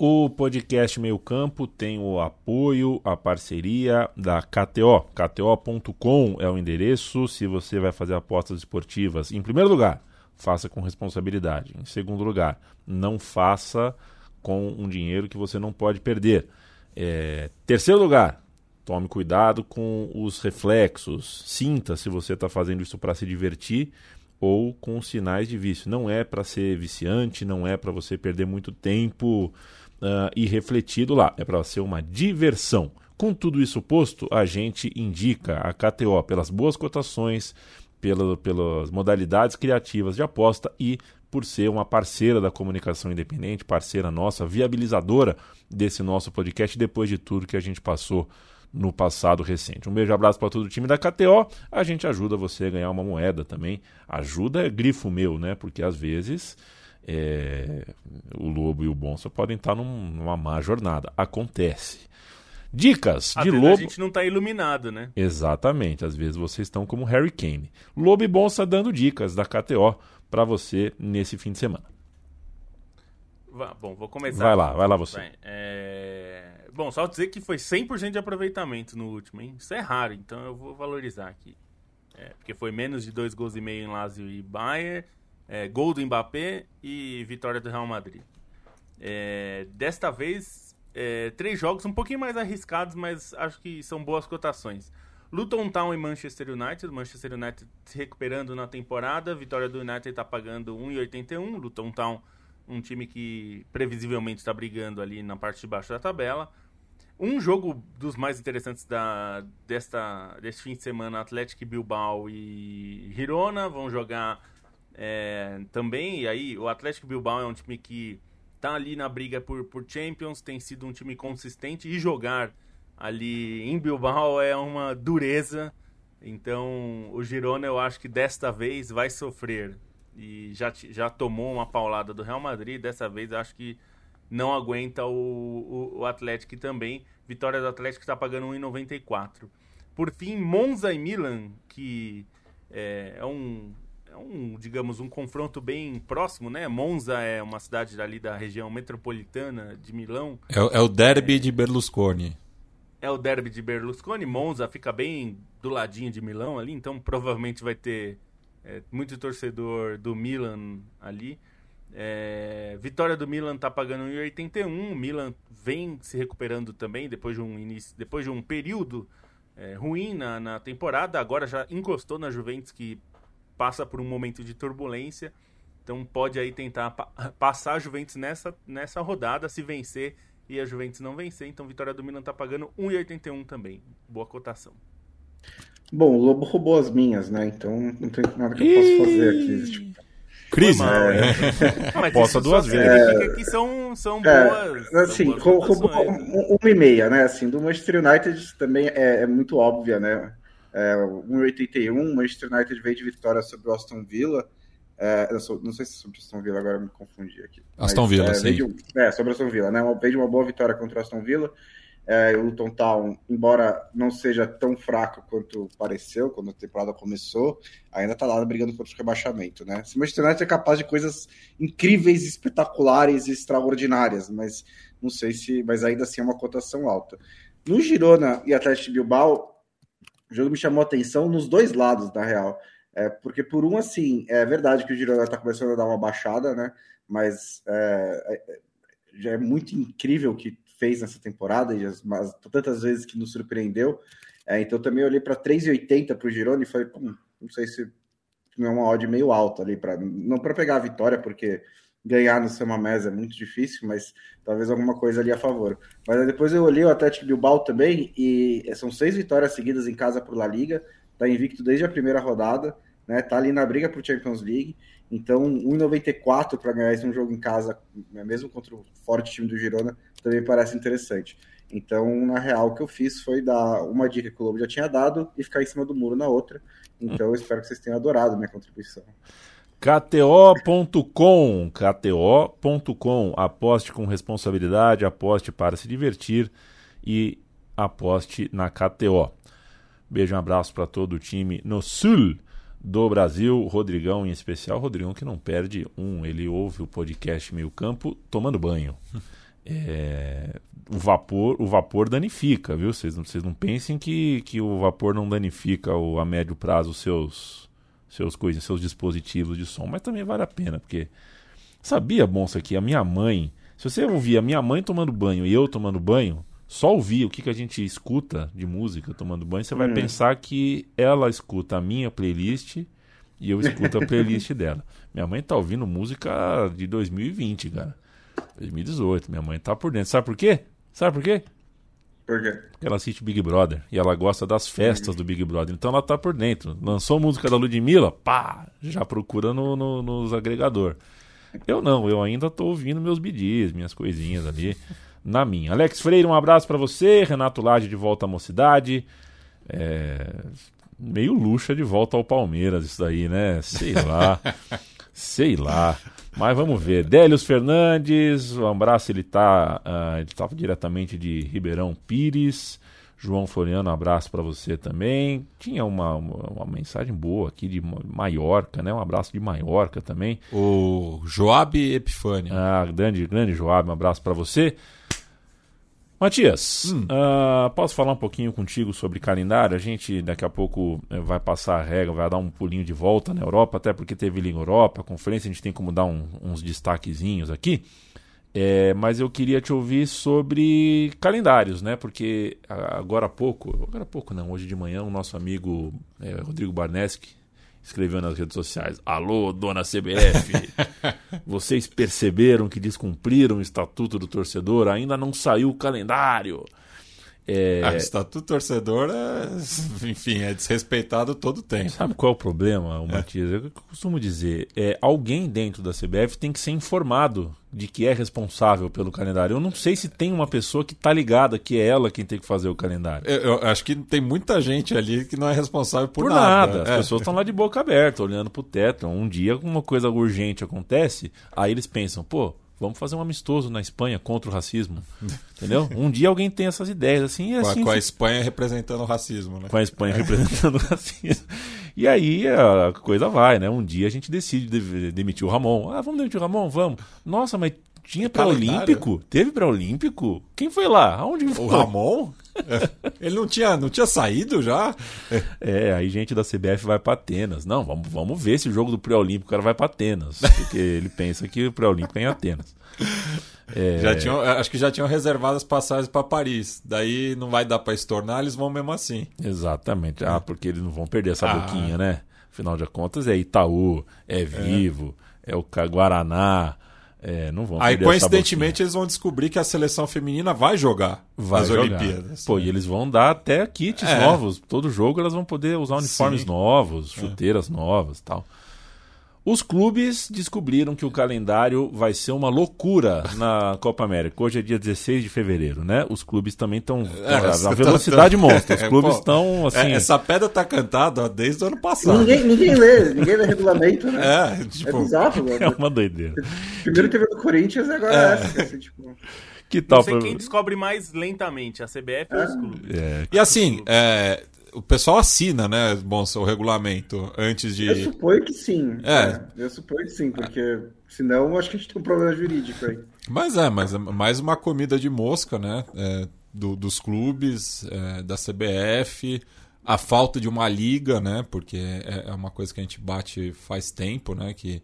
O podcast Meio Campo tem o apoio, a parceria da KTO. KTO.com é o endereço se você vai fazer apostas esportivas. Em primeiro lugar, faça com responsabilidade. Em segundo lugar, não faça com um dinheiro que você não pode perder. É, terceiro lugar, tome cuidado com os reflexos. Sinta se você está fazendo isso para se divertir ou com sinais de vício. Não é para ser viciante, não é para você perder muito tempo uh, e refletido lá. É para ser uma diversão. Com tudo isso posto, a gente indica a KTO pelas boas cotações, pela, pelas modalidades criativas de aposta e por ser uma parceira da comunicação independente, parceira nossa, viabilizadora desse nosso podcast, depois de tudo que a gente passou no passado recente. Um beijo abraço para todo o time da KTO. A gente ajuda você a ganhar uma moeda também. Ajuda é grifo meu, né? Porque às vezes é, o Lobo e o Bonsa podem estar num, numa má jornada. Acontece. Dicas de Lobo. A gente não tá iluminado, né? Exatamente, às vezes vocês estão como Harry Kane. Lobo e Bonsa dando dicas da KTO para você nesse fim de semana. Bom, vou começar. Vai lá, vai lá você. É, Bom, só dizer que foi 100% de aproveitamento no último, hein? Isso é raro, então eu vou valorizar aqui. É, porque foi menos de dois gols e meio em Lazio e Bayern, é, gol do Mbappé e vitória do Real Madrid. É, desta vez, é, três jogos um pouquinho mais arriscados, mas acho que são boas cotações. Luton Town e Manchester United. Manchester United se recuperando na temporada. Vitória do United está pagando 1,81. Luton Town, um time que previsivelmente está brigando ali na parte de baixo da tabela. Um jogo dos mais interessantes da, desta, deste fim de semana, Atlético Bilbao e Girona vão jogar é, também. E aí, o Atlético Bilbao é um time que tá ali na briga por, por Champions, tem sido um time consistente e jogar ali em Bilbao é uma dureza. Então, o Girona eu acho que desta vez vai sofrer. E já, já tomou uma paulada do Real Madrid, dessa vez acho que não aguenta o, o, o Atlético também. Vitória do Atlético está pagando 1,94. Por fim, Monza e Milan, que é, é um, um, digamos, um confronto bem próximo, né? Monza é uma cidade ali da região metropolitana de Milão. É, o- é o derby de Berlusconi. É o derby de Berlusconi. Monza fica bem do ladinho de Milão ali, então provavelmente vai ter é, muito torcedor do Milan ali. É, vitória do Milan tá pagando 1,81. O Milan vem se recuperando também depois de um início, depois de um período é, ruim na, na temporada. Agora já encostou na Juventus que passa por um momento de turbulência. Então pode aí tentar pa- passar a Juventus nessa, nessa rodada, se vencer e a Juventus não vencer. Então vitória do Milan tá pagando 1,81 também. Boa cotação. Bom, o Lobo roubou as minhas, né? Então não tem nada que eu possa fazer aqui. Tipo, Crise. É. né? Mas Posta duas só vezes. significa que são, são boas. são assim, boas rou- roubou né? um- uma e meia, né? Assim, do Manchester United também é, é muito óbvia, né? É, 1,81, Manchester United veio de vitória sobre o Aston Villa. É, eu sou- não sei se é sobre o Aston Villa, agora eu me confundi aqui. Aston Villa, é, sim. de é, sobre o Aston Villa, né? Veio de uma boa vitória contra o Aston Villa. É, o Luton Town, embora não seja tão fraco quanto pareceu quando a temporada começou, ainda tá lá brigando contra o rebaixamento, né? Se o Manchester United é capaz de coisas incríveis, espetaculares e extraordinárias, mas não sei se, mas ainda assim é uma cotação alta. No Girona e Atlético de Bilbao, o jogo me chamou atenção nos dois lados, na real. É, porque por um, assim, é verdade que o Girona está começando a dar uma baixada, né? Mas é, é, já é muito incrível o que fez nessa temporada, e as, mas tantas vezes que nos surpreendeu. É, então também olhei para 3,80 para o Girona e falei, "Pum, não sei se não é uma odd meio alta ali, pra, não para pegar a vitória, porque ganhar no Samamés é muito difícil, mas talvez alguma coisa ali a favor. Mas depois eu olhei o Atlético Bilbao também, e são seis vitórias seguidas em casa por La Liga, tá invicto desde a primeira rodada, né? Tá ali na briga pro Champions League. Então, 1,94 para ganhar esse um jogo em casa, né, mesmo contra o forte time do Girona, também parece interessante. Então, na real, o que eu fiz foi dar uma dica que o Lobo já tinha dado e ficar em cima do muro na outra. Então, eu espero que vocês tenham adorado minha contribuição. KTO.com, KTO.com, aposte com responsabilidade, aposte para se divertir e aposte na KTO. Beijo, um abraço para todo o time no sul do Brasil, Rodrigão em especial, Rodrigão que não perde um, ele ouve o podcast Meio Campo tomando banho. É, o vapor o vapor danifica, viu? Vocês não, vocês não pensem que, que o vapor não danifica o, a médio prazo os seus seus coisas, seus dispositivos de som, mas também vale a pena, porque sabia, Bonsa, que a minha mãe, se você ouvir a minha mãe tomando banho e eu tomando banho, só ouvir o que, que a gente escuta de música tomando banho, você vai pensar que ela escuta a minha playlist e eu escuto a playlist dela. Minha mãe tá ouvindo música de 2020, cara. 2018, minha mãe tá por dentro. Sabe por quê? Sabe por quê? Por quê? Porque ela assiste Big Brother e ela gosta das festas do Big Brother. Então ela tá por dentro. Lançou música da Ludmilla, pá, já procura no, no- nos agregador. Eu não, eu ainda tô ouvindo meus bidis, minhas coisinhas ali. na minha. Alex Freire, um abraço para você. Renato Lage de volta à mocidade. É, meio luxa de volta ao Palmeiras, isso daí, né? Sei lá. sei lá. Mas vamos ver. Délios Fernandes, um abraço, ele tá. Uh, ele estava diretamente de Ribeirão Pires. João Floriano, um abraço para você também. Tinha uma, uma, uma, mensagem boa aqui de Maiorca, né? Um abraço de Maiorca também. O Joab Epifânio. Ah, grande, grande Joab, um abraço para você. Matias, hum. uh, posso falar um pouquinho contigo sobre calendário? A gente daqui a pouco eh, vai passar a regra, vai dar um pulinho de volta na Europa, até porque teve Liga Europa, a conferência, a gente tem como dar um, uns destaquezinhos aqui. É, mas eu queria te ouvir sobre calendários, né? Porque agora há pouco, agora há pouco não, hoje de manhã, o nosso amigo é, Rodrigo Barneski escreveu nas redes sociais: Alô, dona CBF, vocês perceberam que descumpriram o estatuto do torcedor? Ainda não saiu o calendário. É... Ah, estatuto torcedor é, enfim, é desrespeitado todo o tempo. Sabe qual é o problema, o Matias? Eu costumo dizer, é, alguém dentro da CBF tem que ser informado de que é responsável pelo calendário. Eu não sei se tem uma pessoa que está ligada que é ela quem tem que fazer o calendário. Eu, eu, acho que tem muita gente ali que não é responsável por, por nada. nada. As é. pessoas estão lá de boca aberta, olhando para o teto. Um dia uma coisa urgente acontece, aí eles pensam, pô, Vamos fazer um amistoso na Espanha contra o racismo. Entendeu? Um dia alguém tem essas ideias assim. com, assim a, com a Espanha representando o racismo, né? Com a Espanha representando o racismo. E aí a coisa vai, né? Um dia a gente decide demitir o Ramon. Ah, vamos demitir o Ramon? Vamos. Nossa, mas tinha pré-olímpico? Teve pré-olímpico? Quem foi lá? Aonde foi? O Ramon? Ele não tinha, não tinha saído já? É, aí gente da CBF vai para Atenas. Não, vamos, vamos ver se o jogo do pré-olímpico o cara vai para Atenas. Porque ele pensa que o pré-olímpico é em Atenas. É... Já tinham, acho que já tinham reservado as passagens para Paris. Daí não vai dar para estornar, eles vão mesmo assim. Exatamente. Ah, porque eles não vão perder essa ah. boquinha, né? Afinal de contas, é Itaú, é Vivo, é, é o Guaraná. É, não vão Aí, coincidentemente, eles vão descobrir que a seleção feminina vai jogar vai as jogar. Olimpíadas. Pô, e eles vão dar até kits é. novos. Todo jogo elas vão poder usar uniformes Sim. novos, é. chuteiras é. novas tal. Os clubes descobriram que o calendário vai ser uma loucura na Copa América. Hoje é dia 16 de fevereiro, né? Os clubes também estão. É, a velocidade tá, monstra. Os clubes estão é, assim. essa pedra tá cantada desde o ano passado. Ninguém, ninguém lê, ninguém lê regulamento, né? É, tipo, é bizarro, mano. É uma doideira. Primeiro teve o Corinthians e agora é. essa. Assim, tipo... Que tal? Não sei quem descobre mais lentamente, a CBF ou os clubes. E assim, é, o pessoal assina, né, bom, o regulamento antes de. Eu suponho que sim. É. é eu suponho que sim, porque senão acho que a gente tem um problema jurídico aí. Mas é, mas é mais uma comida de mosca, né? É, do, dos clubes, é, da CBF, a falta de uma liga, né? Porque é, é uma coisa que a gente bate faz tempo, né? Que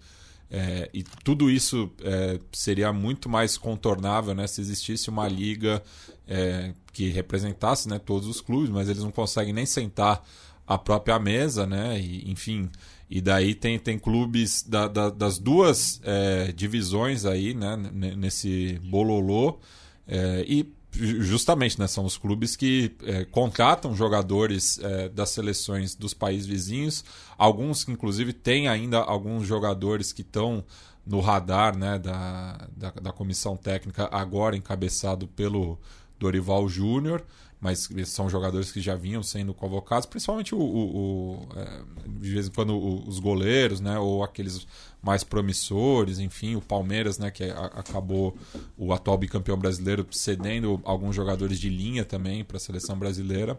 é, e tudo isso é, seria muito mais contornável né, se existisse uma liga é, que representasse né, todos os clubes, mas eles não conseguem nem sentar a própria mesa, né? E, enfim, e daí tem, tem clubes da, da, das duas é, divisões aí, né? Nesse bololô. É, e justamente, né? São os clubes que é, contratam jogadores é, das seleções dos países vizinhos. Alguns, inclusive, têm ainda alguns jogadores que estão no radar né, da, da, da comissão técnica, agora encabeçado pelo Dorival Júnior mas são jogadores que já vinham sendo convocados, principalmente o, o, o é, de vez em quando os goleiros, né, ou aqueles mais promissores, enfim, o Palmeiras, né, que a, acabou o atual bicampeão brasileiro cedendo alguns jogadores de linha também para a seleção brasileira.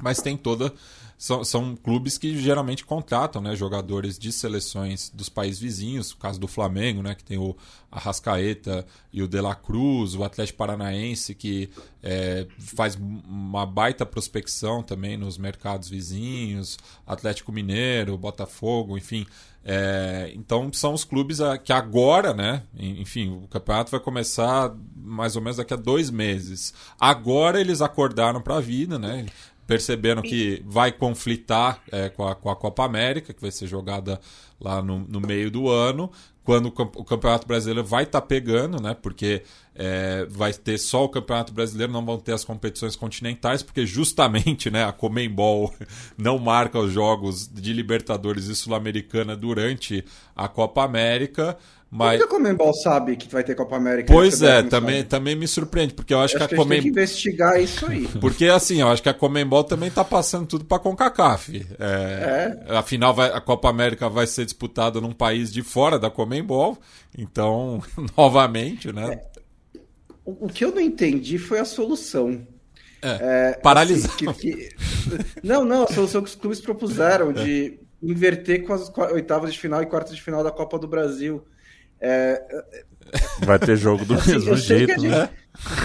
Mas tem toda. São, são clubes que geralmente contratam né, jogadores de seleções dos países vizinhos, o caso do Flamengo, né, que tem o Arrascaeta e o De La Cruz, o Atlético Paranaense, que é, faz uma baita prospecção também nos mercados vizinhos, Atlético Mineiro, Botafogo, enfim. É, então são os clubes que agora, né? Enfim, o campeonato vai começar mais ou menos daqui a dois meses. Agora eles acordaram para a vida, né? Perceberam que vai conflitar é, com, a, com, a, Copa América, que vai ser jogada lá no, no meio do ano, quando o Campeonato Brasileiro vai estar tá pegando, né? Porque é, vai ter só o Campeonato Brasileiro, não vão ter as competições continentais, porque justamente né, a Comembol não marca os jogos de Libertadores e Sul-Americana durante a Copa América. Mas... Como que a Comembol sabe que vai ter Copa América? Pois é, também, também me surpreende, porque eu acho, eu acho que a Comembol. tem que investigar isso aí. Porque assim, eu acho que a Comembol também está passando tudo para a CONCACAF. É, é. Afinal, vai, a Copa América vai ser disputada num país de fora da Comembol, então, novamente, né? É. O, o que eu não entendi foi a solução. É, é, paralisar. Assim, que, que... Não, não, a solução que os clubes propuseram de inverter com as oitavas de final e quartas de final da Copa do Brasil. É... Vai ter jogo do assim, mesmo jeito, gente, né?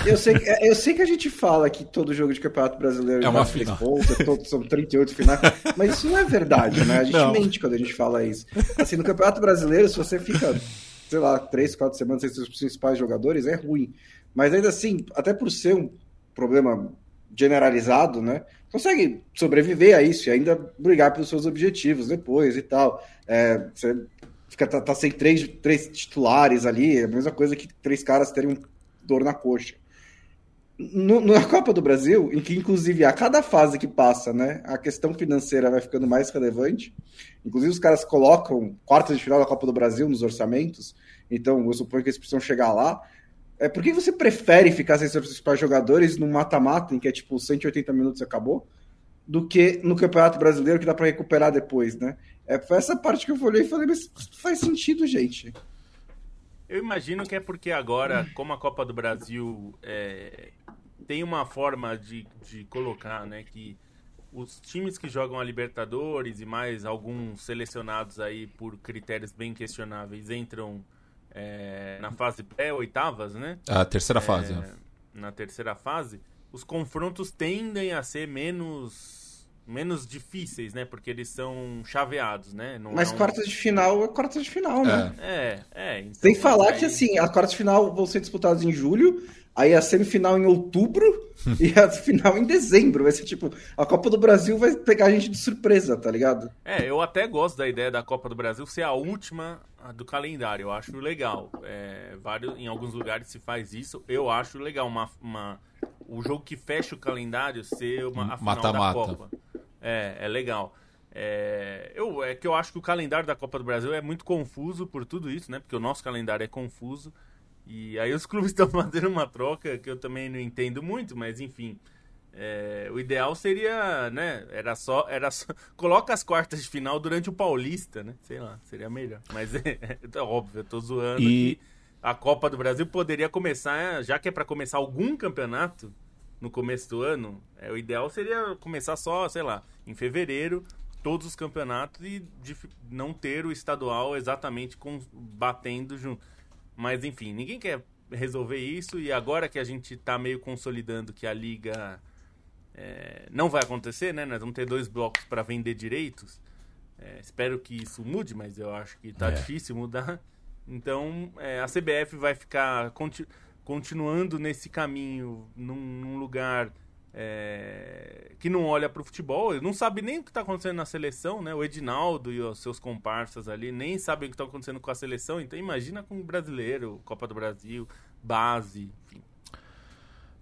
Eu sei, é, eu sei que a gente fala que todo jogo de campeonato brasileiro é uma final. Pontos, todos, são 38 finais, mas isso não é verdade, né? A gente não. mente quando a gente fala isso. Assim, no campeonato brasileiro, se você fica, sei lá, 3, 4 semanas sem seus principais jogadores, é ruim. Mas ainda assim, até por ser um problema generalizado, né? Consegue sobreviver a isso e ainda brigar pelos seus objetivos depois e tal. É, você fica, tá, tá, sem três, três titulares ali, é a mesma coisa que três caras terem um dor na coxa. No, na Copa do Brasil, em que inclusive a cada fase que passa, né, a questão financeira vai ficando mais relevante. Inclusive os caras colocam quartas de final da Copa do Brasil nos orçamentos. Então eu suponho que eles precisam chegar lá. É, por que você prefere ficar sem seus principais jogadores num mata-mata, em que é tipo 180 minutos e acabou, do que no Campeonato Brasileiro, que dá para recuperar depois, né? É, foi essa parte que eu olhei e falei, mas faz sentido, gente. Eu imagino que é porque agora, como a Copa do Brasil é, tem uma forma de, de colocar, né, que os times que jogam a Libertadores e mais alguns selecionados aí por critérios bem questionáveis entram é, na fase pré-oitavas, né? A terceira fase. É, na terceira fase, os confrontos tendem a ser menos menos difíceis, né? Porque eles são chaveados, né? Não Mas é um... quartas de final é quartas de final, né? É, é. Então, Tem que falar aí... que assim, as quartas de final vão ser disputadas em julho, aí a semifinal em outubro e a final em dezembro. Vai ser tipo, a Copa do Brasil vai pegar a gente de surpresa, tá ligado? É, eu até gosto da ideia da Copa do Brasil ser a última do calendário. Eu acho legal. É, vários, em alguns lugares se faz isso. Eu acho legal uma, uma o jogo que fecha o calendário ser uma, a final Mata -mata. da Copa. É, é legal. É, eu, é que eu acho que o calendário da Copa do Brasil é muito confuso por tudo isso, né? Porque o nosso calendário é confuso. E aí os clubes estão fazendo uma troca que eu também não entendo muito, mas enfim. É, o ideal seria, né? Era só, era só. Coloca as quartas de final durante o Paulista, né? Sei lá, seria melhor. Mas é, é óbvio, eu tô zoando e... a Copa do Brasil poderia começar, já que é para começar algum campeonato no começo do ano, é, o ideal seria começar só, sei lá, em fevereiro, todos os campeonatos e não ter o estadual exatamente com, batendo junto. Mas enfim, ninguém quer resolver isso e agora que a gente tá meio consolidando que a liga é, não vai acontecer, né? Nós vamos ter dois blocos para vender direitos. É, espero que isso mude, mas eu acho que está é. difícil mudar. Então é, a CBF vai ficar continu continuando nesse caminho, num, num lugar é, que não olha para o futebol, não sabe nem o que está acontecendo na seleção, né? O Edinaldo e os seus comparsas ali nem sabem o que está acontecendo com a seleção. Então imagina com o brasileiro, Copa do Brasil, base.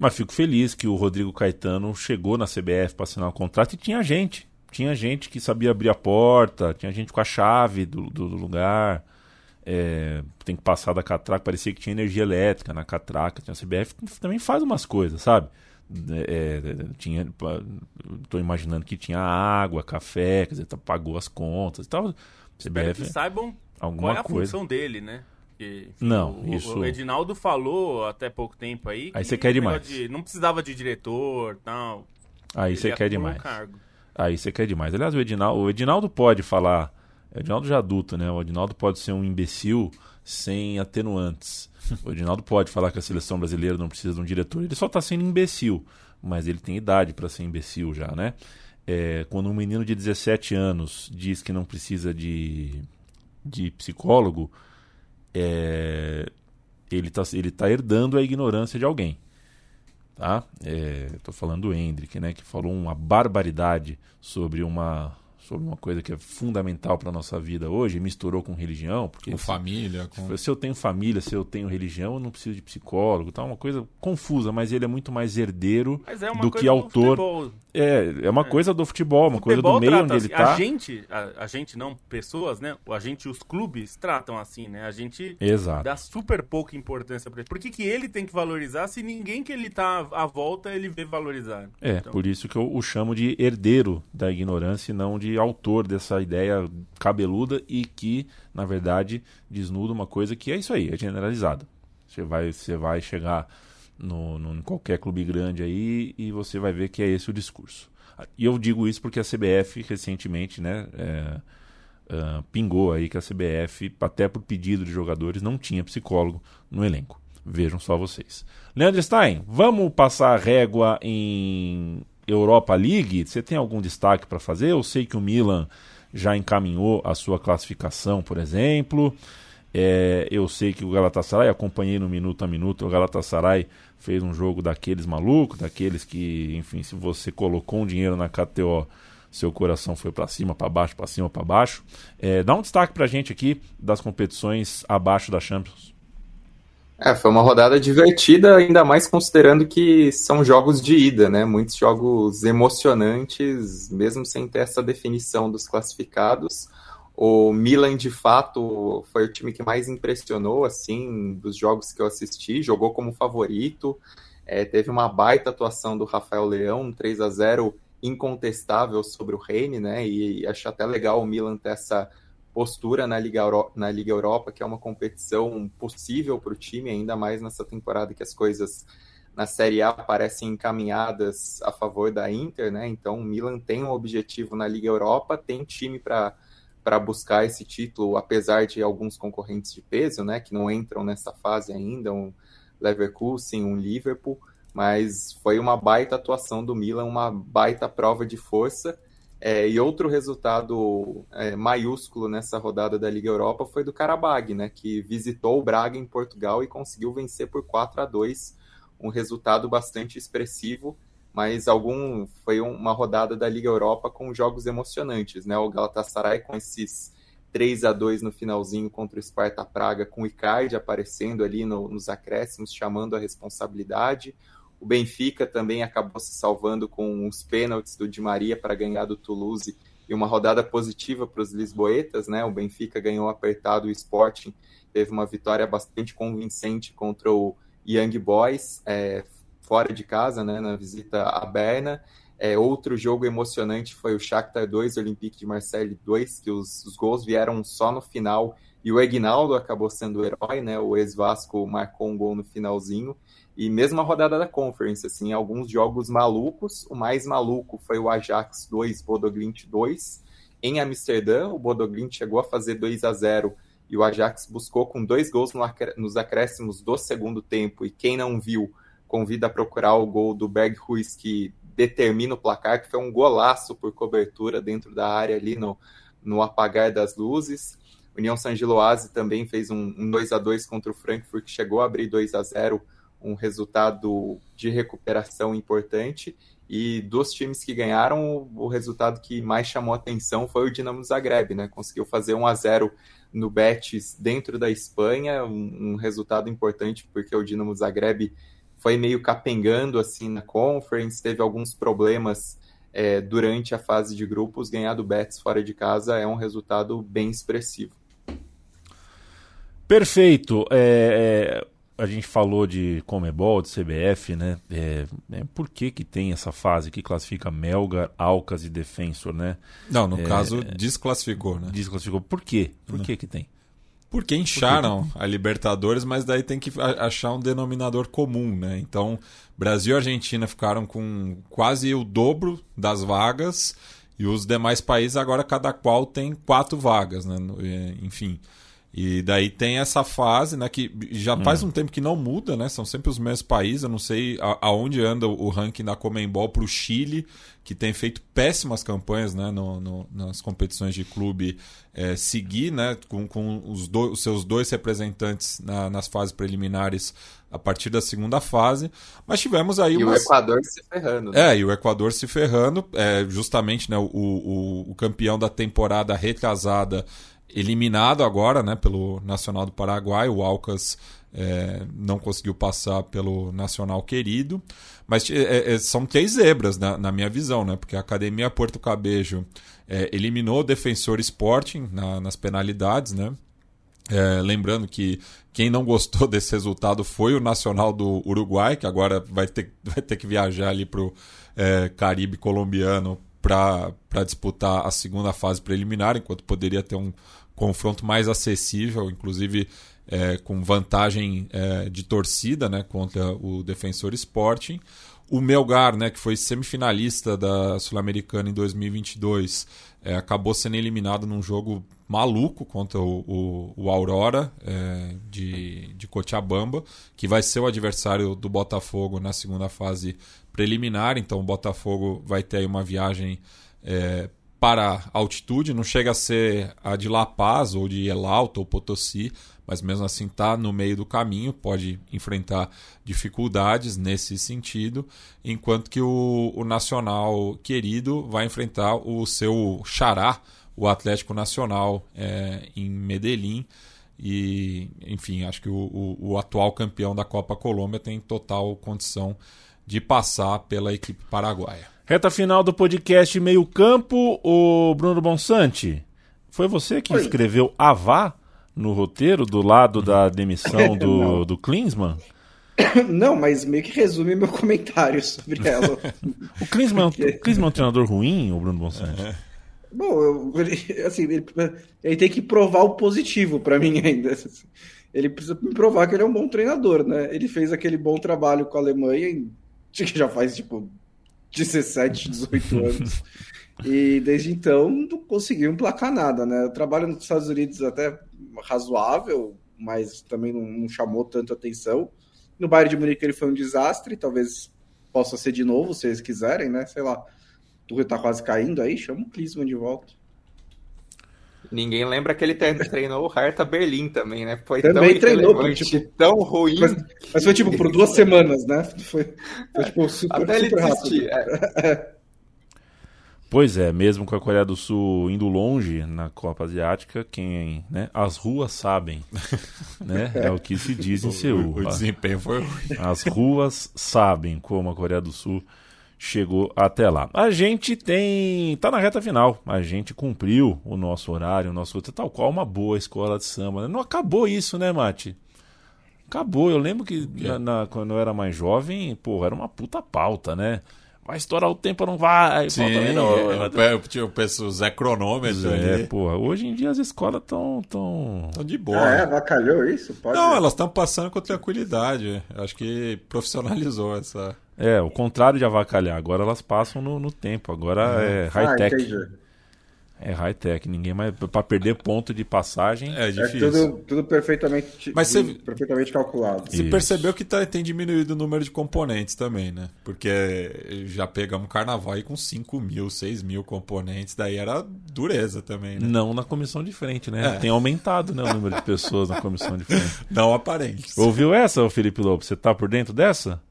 Mas fico feliz que o Rodrigo Caetano chegou na CBF para assinar o contrato e tinha gente. Tinha gente que sabia abrir a porta, tinha gente com a chave do, do, do lugar. É, tem que passar da catraca, parecia que tinha energia elétrica na catraca. Tinha a CBF também faz umas coisas, sabe? É, é tinha, tô imaginando que tinha água, café, quer dizer, tá, pagou as contas e tal. CBF, que saibam alguma qual é a coisa. função dele, né? Porque, enfim, não, o, isso... o Edinaldo falou até pouco tempo aí. Aí você quer demais. De, não precisava de diretor tal. Aí você quer demais. Aí você quer demais. Aliás, o Edinaldo, o Edinaldo pode falar. O Edinaldo já adulto, né? O Edinaldo pode ser um imbecil sem atenuantes. O Edinaldo pode falar que a seleção brasileira não precisa de um diretor. Ele só está sendo imbecil. Mas ele tem idade para ser imbecil já, né? É, quando um menino de 17 anos diz que não precisa de, de psicólogo, é, ele está ele tá herdando a ignorância de alguém. Tá? Estou é, falando do Hendrick, né, que falou uma barbaridade sobre uma, sobre uma coisa que é fundamental para nossa vida hoje, misturou com religião, porque Com família, com... se eu tenho família, se eu tenho religião, eu não preciso de psicólogo, tá uma coisa confusa, mas ele é muito mais herdeiro é do que autor. É, é uma coisa do futebol, uma coisa do Futebol meio onde ele assim. tá. A gente, a, a gente não, pessoas, né? A gente, os clubes tratam assim, né? A gente Exato. dá super pouca importância pra ele. Por que, que ele tem que valorizar se ninguém que ele tá à volta ele vê valorizar? É, Então, por isso que eu o chamo de herdeiro da ignorância e não de autor dessa ideia cabeluda e que, na verdade, desnuda uma coisa que é isso aí, é generalizado. Você vai, você vai chegar no, no- em qualquer clube grande aí e você vai ver que é esse o discurso. E eu digo isso porque a CBF recentemente, né, é, ah, pingou aí que a CBF, até por pedido de jogadores, não tinha psicólogo no elenco. Vejam só vocês. Leandro Stein, vamos passar a régua em Europa League? Você tem algum destaque para fazer? Eu sei que o Milan já encaminhou a sua classificação, por exemplo. É, eu sei que o Galatasaray, acompanhei no minuto a minuto, o Galatasaray fez um jogo daqueles malucos, daqueles que, enfim, se você colocou um dinheiro na KTO, seu coração foi para cima, para baixo, para cima, para baixo. É, dá um destaque para gente aqui das competições abaixo da Champions. É, foi uma rodada divertida, ainda mais considerando que são jogos de ida, né? Muitos jogos emocionantes, mesmo sem ter essa definição dos classificados. O Milan, de fato, foi o time que mais impressionou, assim, dos jogos que eu assisti. Jogou como favorito, é, teve uma baita atuação do Rafael Leão, um 3 a 0 incontestável sobre o Reine, né? E acho até legal o Milan ter essa postura na Liga, Euro na Liga Europa, que é uma competição possível para o time, ainda mais nessa temporada que as coisas na Série A parecem encaminhadas a favor da Inter, né? Então o Milan tem um objetivo na Liga Europa, tem time para para buscar esse título, apesar de alguns concorrentes de peso, né, que não entram nessa fase ainda, um Leverkusen, um Liverpool, mas foi uma baita atuação do Milan, uma baita prova de força. É, e outro resultado é, maiúsculo nessa rodada da Liga Europa foi do Karabag, né, que visitou o Braga em Portugal e conseguiu vencer por 4 a 2 um resultado bastante expressivo, mas algum foi uma rodada da Liga Europa com jogos emocionantes, né? O Galatasaray com esses 3 a 2 no finalzinho contra o Sparta Praga, com o Icardi aparecendo ali no, nos acréscimos, chamando a responsabilidade. O Benfica também acabou se salvando com os pênaltis do Di Maria para ganhar do Toulouse e uma rodada positiva para os lisboetas, né? O Benfica ganhou apertado o Sporting, teve uma vitória bastante convincente contra o Young Boys, é, fora de casa, né, na visita a Berna. É, outro jogo emocionante foi o Shakhtar 2, Olympique de Marseille 2, que os, os, gols vieram só no final e o Egnaldo acabou sendo o herói, né? O ex-Vasco marcou um gol no finalzinho. E mesmo a rodada da Conference, assim, alguns jogos malucos. O mais maluco foi o Ajax 2, Bodoglint 2. Em Amsterdã, o Bodoglint chegou a fazer 2 a 0 e o Ajax buscou com dois gols no, nos acréscimos do segundo tempo. E quem não viu, convida a procurar o gol do Berg Ruiz, que determina o placar, que foi um golaço por cobertura dentro da área ali no, no apagar das luzes. União San Giloase também fez um, um 2 a 2 contra o Frankfurt, que chegou a abrir 2 a 0 um resultado de recuperação importante. E dos times que ganharam, o, o resultado que mais chamou atenção foi o Dinamo Zagreb, né? Conseguiu fazer 1 a 0 no Betis dentro da Espanha, um, um resultado importante porque o Dinamo Zagreb foi meio capengando assim na Conference, teve alguns problemas é, durante a fase de grupos. Ganhar do Betis fora de casa é um resultado bem expressivo. Perfeito. É, é, a gente falou de Comebol, de CBF, né? É, por que que tem essa fase que classifica Melgar, Alcas e Defensor, né? Não, no caso desclassificou, né? Desclassificou. Por quê? Por que que tem? Porque incharam a Libertadores, mas daí tem que achar um denominador comum, né? Então, Brasil e Argentina ficaram com quase o dobro das vagas e os demais países agora cada qual tem quatro vagas, né? Enfim, E daí tem essa fase, né, que já faz um tempo que não muda, né? São sempre os mesmos países. Eu não sei a- aonde anda o ranking da Comembol para o Chile, que tem feito péssimas campanhas, né, no, no- nas competições de clube, é, seguir, né, com, com os, do- os seus dois representantes na- nas fases preliminares a partir da segunda fase. Mas tivemos aí E o umas... Equador se ferrando. né? É, e o Equador se ferrando, é, justamente né, o, o, o campeão da temporada retrasada eliminado agora né, pelo Nacional do Paraguai, o Alcas é, não conseguiu passar pelo Nacional querido, mas é, é, são três zebras na, na minha visão, né, porque a Academia Porto Cabejo é, eliminou o Defensor Sporting na- nas penalidades, né, é, lembrando que quem não gostou desse resultado foi o Nacional do Uruguai, que agora vai ter, vai ter que viajar ali para o Caribe colombiano para disputar a segunda fase preliminar, enquanto poderia ter um confronto mais acessível, inclusive é, com vantagem é, de torcida né, contra o Defensor Sporting. O Melgar, né, que foi semifinalista da Sul-Americana em 2022, é, acabou sendo eliminado num jogo maluco contra o, o, o Aurora é, de, de Cochabamba, que vai ser o adversário do Botafogo na segunda fase preliminar. Então o Botafogo vai ter uma viagem é, para altitude, não chega a ser a de La Paz ou de El Alto ou Potosí, mas mesmo assim está no meio do caminho, pode enfrentar dificuldades nesse sentido, enquanto que o, o Nacional querido vai enfrentar o seu xará, o Atlético Nacional, é, em Medellín. E, enfim, acho que o, o, o atual campeão da Copa Colômbia tem total condição de passar pela equipe paraguaia. Reta final do podcast Meio Campo, o Bruno Bonsante. Foi você que Oi. escreveu Avá no roteiro do lado da demissão do, do Klinsmann? Não, mas meio que resume meu comentário sobre ela. O Klinsmann, o Klinsmann é um treinador ruim, o Bruno Bonsante? Bom, eu- ele, assim, ele, ele tem que provar o positivo pra mim ainda. Ele precisa me provar que ele é um bom treinador, né? Ele fez aquele bom trabalho com a Alemanha, que já faz tipo 17, 18 anos. E desde então não conseguiu emplacar nada, né? O trabalho nos Estados Unidos até razoável, mas também não, não chamou tanta atenção. No Bayern de Munique ele foi um desastre, talvez possa ser de novo, se eles quiserem, né? Sei lá. O Tuchel tá quase caindo aí, chama o Klinsmann de volta. Ninguém lembra que ele tre- treinou o Hertha Berlim também, né? Foi Também tão treinou, tipo, tão ruim, Mas, mas foi tipo por duas semanas, né? Foi, foi tipo super, até ele super desistir. rápido. É, Pois é, mesmo com a Coreia do Sul indo longe na Copa Asiática, quem, né, as ruas sabem, né? É o que se diz em Seul. O, o desempenho foi ruim. As ruas sabem como a Coreia do Sul chegou até lá. A gente tem. tá na reta final. A gente cumpriu o nosso horário, o nosso tal qual uma boa escola de samba. né? Não acabou isso, né, Mate? Acabou. Eu lembro que na- na- quando eu era mais jovem, pô, era uma puta pauta, né? Vai estourar o tempo ou não vai? Sim, Pauta menor, eu, eu, eu, eu penso o Zé Cronômetro É, ali. porra, hoje em dia as escolas estão. Tão... Estão de boa. Ah, é? Avacalhou isso? Pode Não, elas estão passando com tranquilidade. Acho que profissionalizou essa. É, o contrário de avacalhar. Agora elas passam no, no tempo. Agora é Ah, high-tech. entendi. É high-tech, ninguém mais. Pra perder ponto de passagem. É É difícil. tudo, tudo perfeitamente, Mas você- perfeitamente calculado. Você Isso. percebeu que tá- tem diminuído o número de componentes também, né? Porque já pegamos carnaval aí com 5 mil, 6 mil componentes, daí era dureza também, né? Não na comissão de frente, né? É. Tem aumentado né, o número de pessoas na comissão de frente. Não aparentes. Ouviu essa, Felipe Lobo? Você tá por dentro dessa?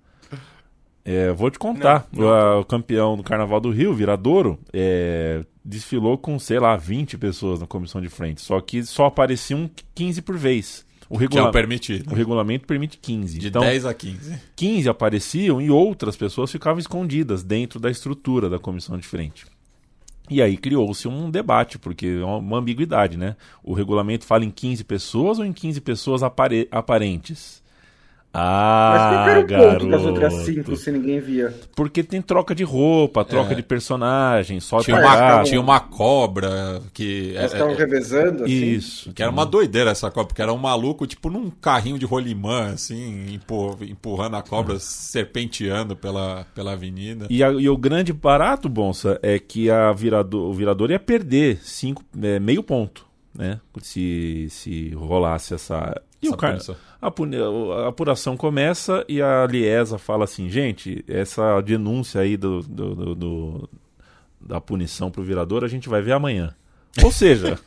É, vou te contar. O, a- o campeão do Carnaval do Rio, Viradouro, é, desfilou com, sei lá, 20 pessoas na comissão de frente. Só que só apareciam 15 por vez. O, Que é regula- o permitido. o regulamento permite 15. De então, 10 a 15. 15 apareciam e outras pessoas ficavam escondidas dentro da estrutura da comissão de frente. E aí criou-se um debate, porque é uma ambiguidade, né? O regulamento fala em 15 pessoas ou em 15 pessoas apare- aparentes? Mas Ah, qual que era o ponto das garoto. outras cinco se ninguém via? Porque tem troca de roupa, troca É. de personagem, sobe Tinha uma, cá. tinha uma cobra que. Elas é- ficavam é- revezando, assim? Isso. que era uma doideira essa cobra, porque era um maluco, tipo, num carrinho de rolimã, assim, empur- empurrando a cobra, serpenteando pela, pela avenida. E, a- e o grande barato, Bonsa, é que a virador, o virador ia perder cinco, é, meio ponto. né? Se, se rolasse essa. E Essa o cara, punição. A, apuração começa e a Liesa fala assim, gente, essa denúncia aí do, do- do- do- da punição pro virador a gente vai ver amanhã. Ou seja,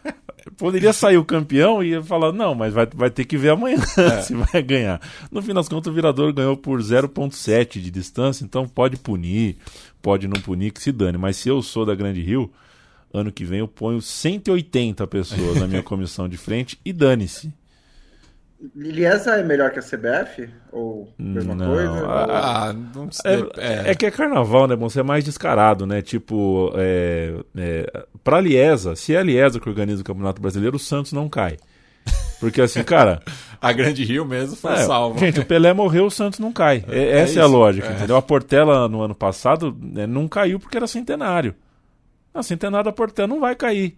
poderia sair o campeão e falar, não, mas vai, vai ter que ver amanhã se vai ganhar. No fim das contas, o virador ganhou por 0,7 de distância, então pode punir, pode não punir, que se dane. Mas se eu sou da Grande Rio, ano que vem eu ponho 180 pessoas na minha comissão de frente e dane-se. Liesa é melhor que a CBF? Ou mesma Não, coisa? Ah, não sei. É, é que é carnaval, né, bom? Você é mais descarado, né? Tipo, é, é, pra Liesa, se é a Liesa que organiza o Campeonato Brasileiro, o Santos não cai. Porque assim, cara, A Grande Rio mesmo foi é, salva. gente, o Pelé morreu, o Santos não cai. É- É essa é, a lógica, é. entendeu? A Portela no ano passado né, não caiu porque era centenário. A centenário da Portela não vai cair.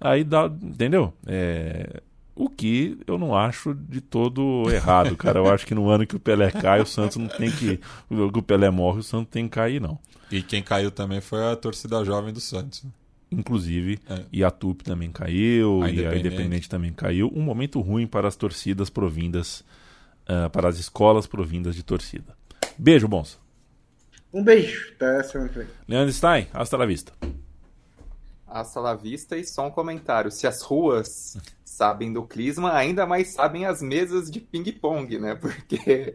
Aí dá, entendeu? É, o que eu não acho de todo errado, cara. Eu acho que no ano que o Pelé cai, o Santos não tem que. O Pelé morre, o Santos tem que cair, não. E quem caiu também foi a torcida jovem do Santos. Inclusive, É. e a TUP também caiu, A e a Independente. Também caiu. Um momento ruim para as torcidas provindas, ah, para as escolas provindas de torcida. Beijo, Bonsa. Um beijo. Até semana que vem. Leandro Stein, hasta la vista. Hasta la vista e só um comentário. Se as ruas sabem do Clisma, ainda mais sabem as mesas de ping-pong, né? Porque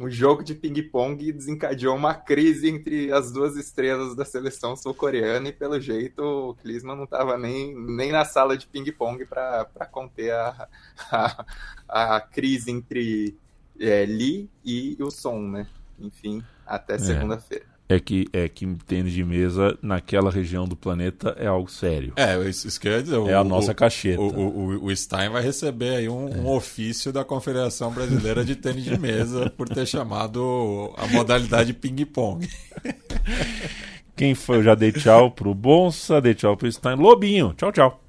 um jogo de ping-pong desencadeou uma crise entre as duas estrelas da seleção sul-coreana e, pelo jeito, o Clisma não estava nem, nem na sala de ping-pong para conter a, a, a crise entre é, Lee e o Son, né? Enfim, até segunda-feira. É que, é que tênis de mesa naquela região do planeta é algo sério. É, isso, isso que eu ia dizer. o- É a nossa o- cacheta. O, o, o Stein vai receber aí um, um ofício da Confederação Brasileira de Tênis de Mesa por ter chamado a modalidade ping-pong. Quem foi? Eu já dei tchau pro Bonsa, dei tchau pro Stein. Lobinho, tchau, tchau.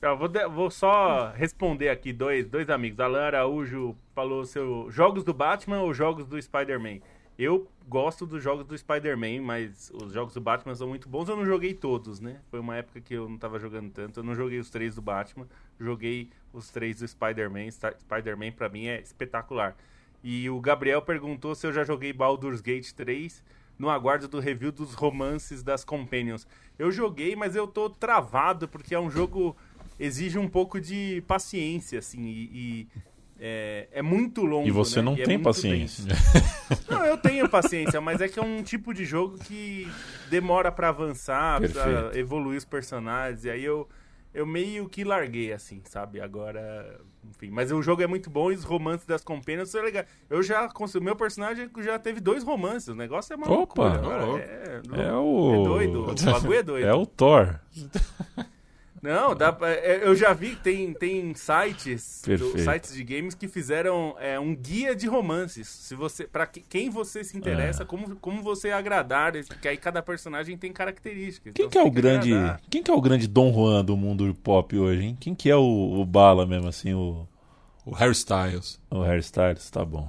Eu vou, de- vou só responder aqui dois, dois amigos. Alan Araújo falou seu jogos do Batman ou jogos do Spider-Man. Eu gosto dos jogos do Spider-Man, mas os jogos do Batman são muito bons. Eu não joguei todos, né? Foi uma época que eu não tava jogando tanto. Eu não joguei os três do Batman, joguei os três do Spider-Man. Spider-Man pra mim é espetacular. E o Gabriel perguntou se eu já joguei Baldur's Gate 3 no aguardo do review dos romances das Companions. Eu joguei, mas eu tô travado porque é um jogo exige um pouco de paciência, assim, e, e é, é muito longo. E você né? não E é tem muito paciência. Não, eu tenho paciência, mas é que é um tipo de jogo que demora pra avançar, pra Perfeito. evoluir os personagens, e aí eu, eu meio que larguei, assim, sabe? Agora, enfim. Mas o jogo é muito bom e os romances das Companions são legais. Eu já, o meu personagem já teve dois romances, o negócio é uma Opa! loucura. Ô, É, É o. é doido, o bagulho é doido. É o Thor. Não, dá pra, é, eu já vi que tem, tem sites, do- sites de games que fizeram é, um guia de romances. Se você, para quem você se interessa, É. como, como você agradar, porque aí cada personagem tem características. Quem então que é o grande. agradar. Quem que é o grande Dom Juan do mundo pop hoje, hein? Quem que é o, o Bala mesmo, assim, o, O Harry Styles. o hairstyles? Tá bom.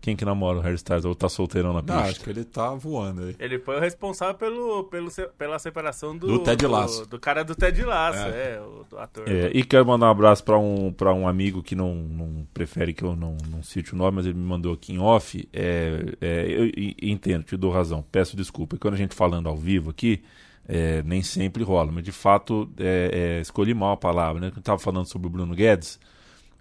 Quem que namora o hairstyles ou tá solteirão na Não, pista? acho que ele tá voando aí. Ele foi o responsável pelo, pelo, pela separação do, Do Ted Lasso. Do, do cara do Ted Lasso, é, o do ator. É, e quero mandar um abraço para um, pra um amigo que não, não prefere que eu não, não cite o nome, mas ele me mandou aqui em off. É, é, eu, entendo, te dou razão, peço desculpa. Quando a gente falando ao vivo aqui, é, nem sempre rola, mas de fato é, é, escolhi mal a palavra. Né? Eu estava falando sobre o Bruno Guedes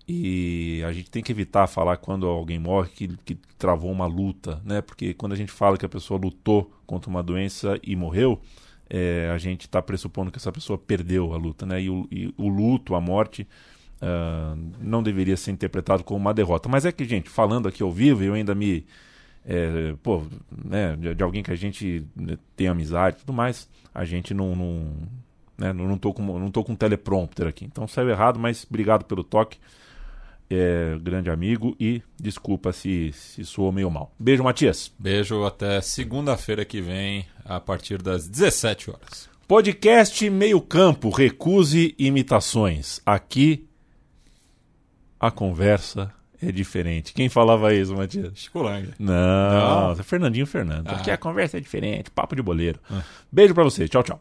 e a gente tem que evitar falar quando alguém morre que, que travou uma luta, né? Porque quando a gente fala que a pessoa lutou contra uma doença e morreu, é, a gente está pressupondo que essa pessoa perdeu a luta, né? E o, e o luto, a morte, ah, não deveria ser interpretado como uma derrota. Mas é que, gente, falando aqui ao vivo, eu ainda me. é, pô, né, de, de alguém que a gente né, tem amizade e tudo mais, a gente não. não né, não, não, tô com, não tô com teleprompter aqui. Então saiu errado, mas obrigado pelo toque. É, grande amigo e desculpa se, se soou meio mal. Beijo, Matias. Beijo até segunda-feira que vem, a partir das 17 horas. Podcast Meio Campo, recuse imitações. Aqui a conversa é diferente. Quem falava isso, Matias? Chico Lang. Não, Não. Fernandinho Fernando. Ah. Aqui a conversa é diferente, papo de boleiro. Beijo pra você, tchau, tchau.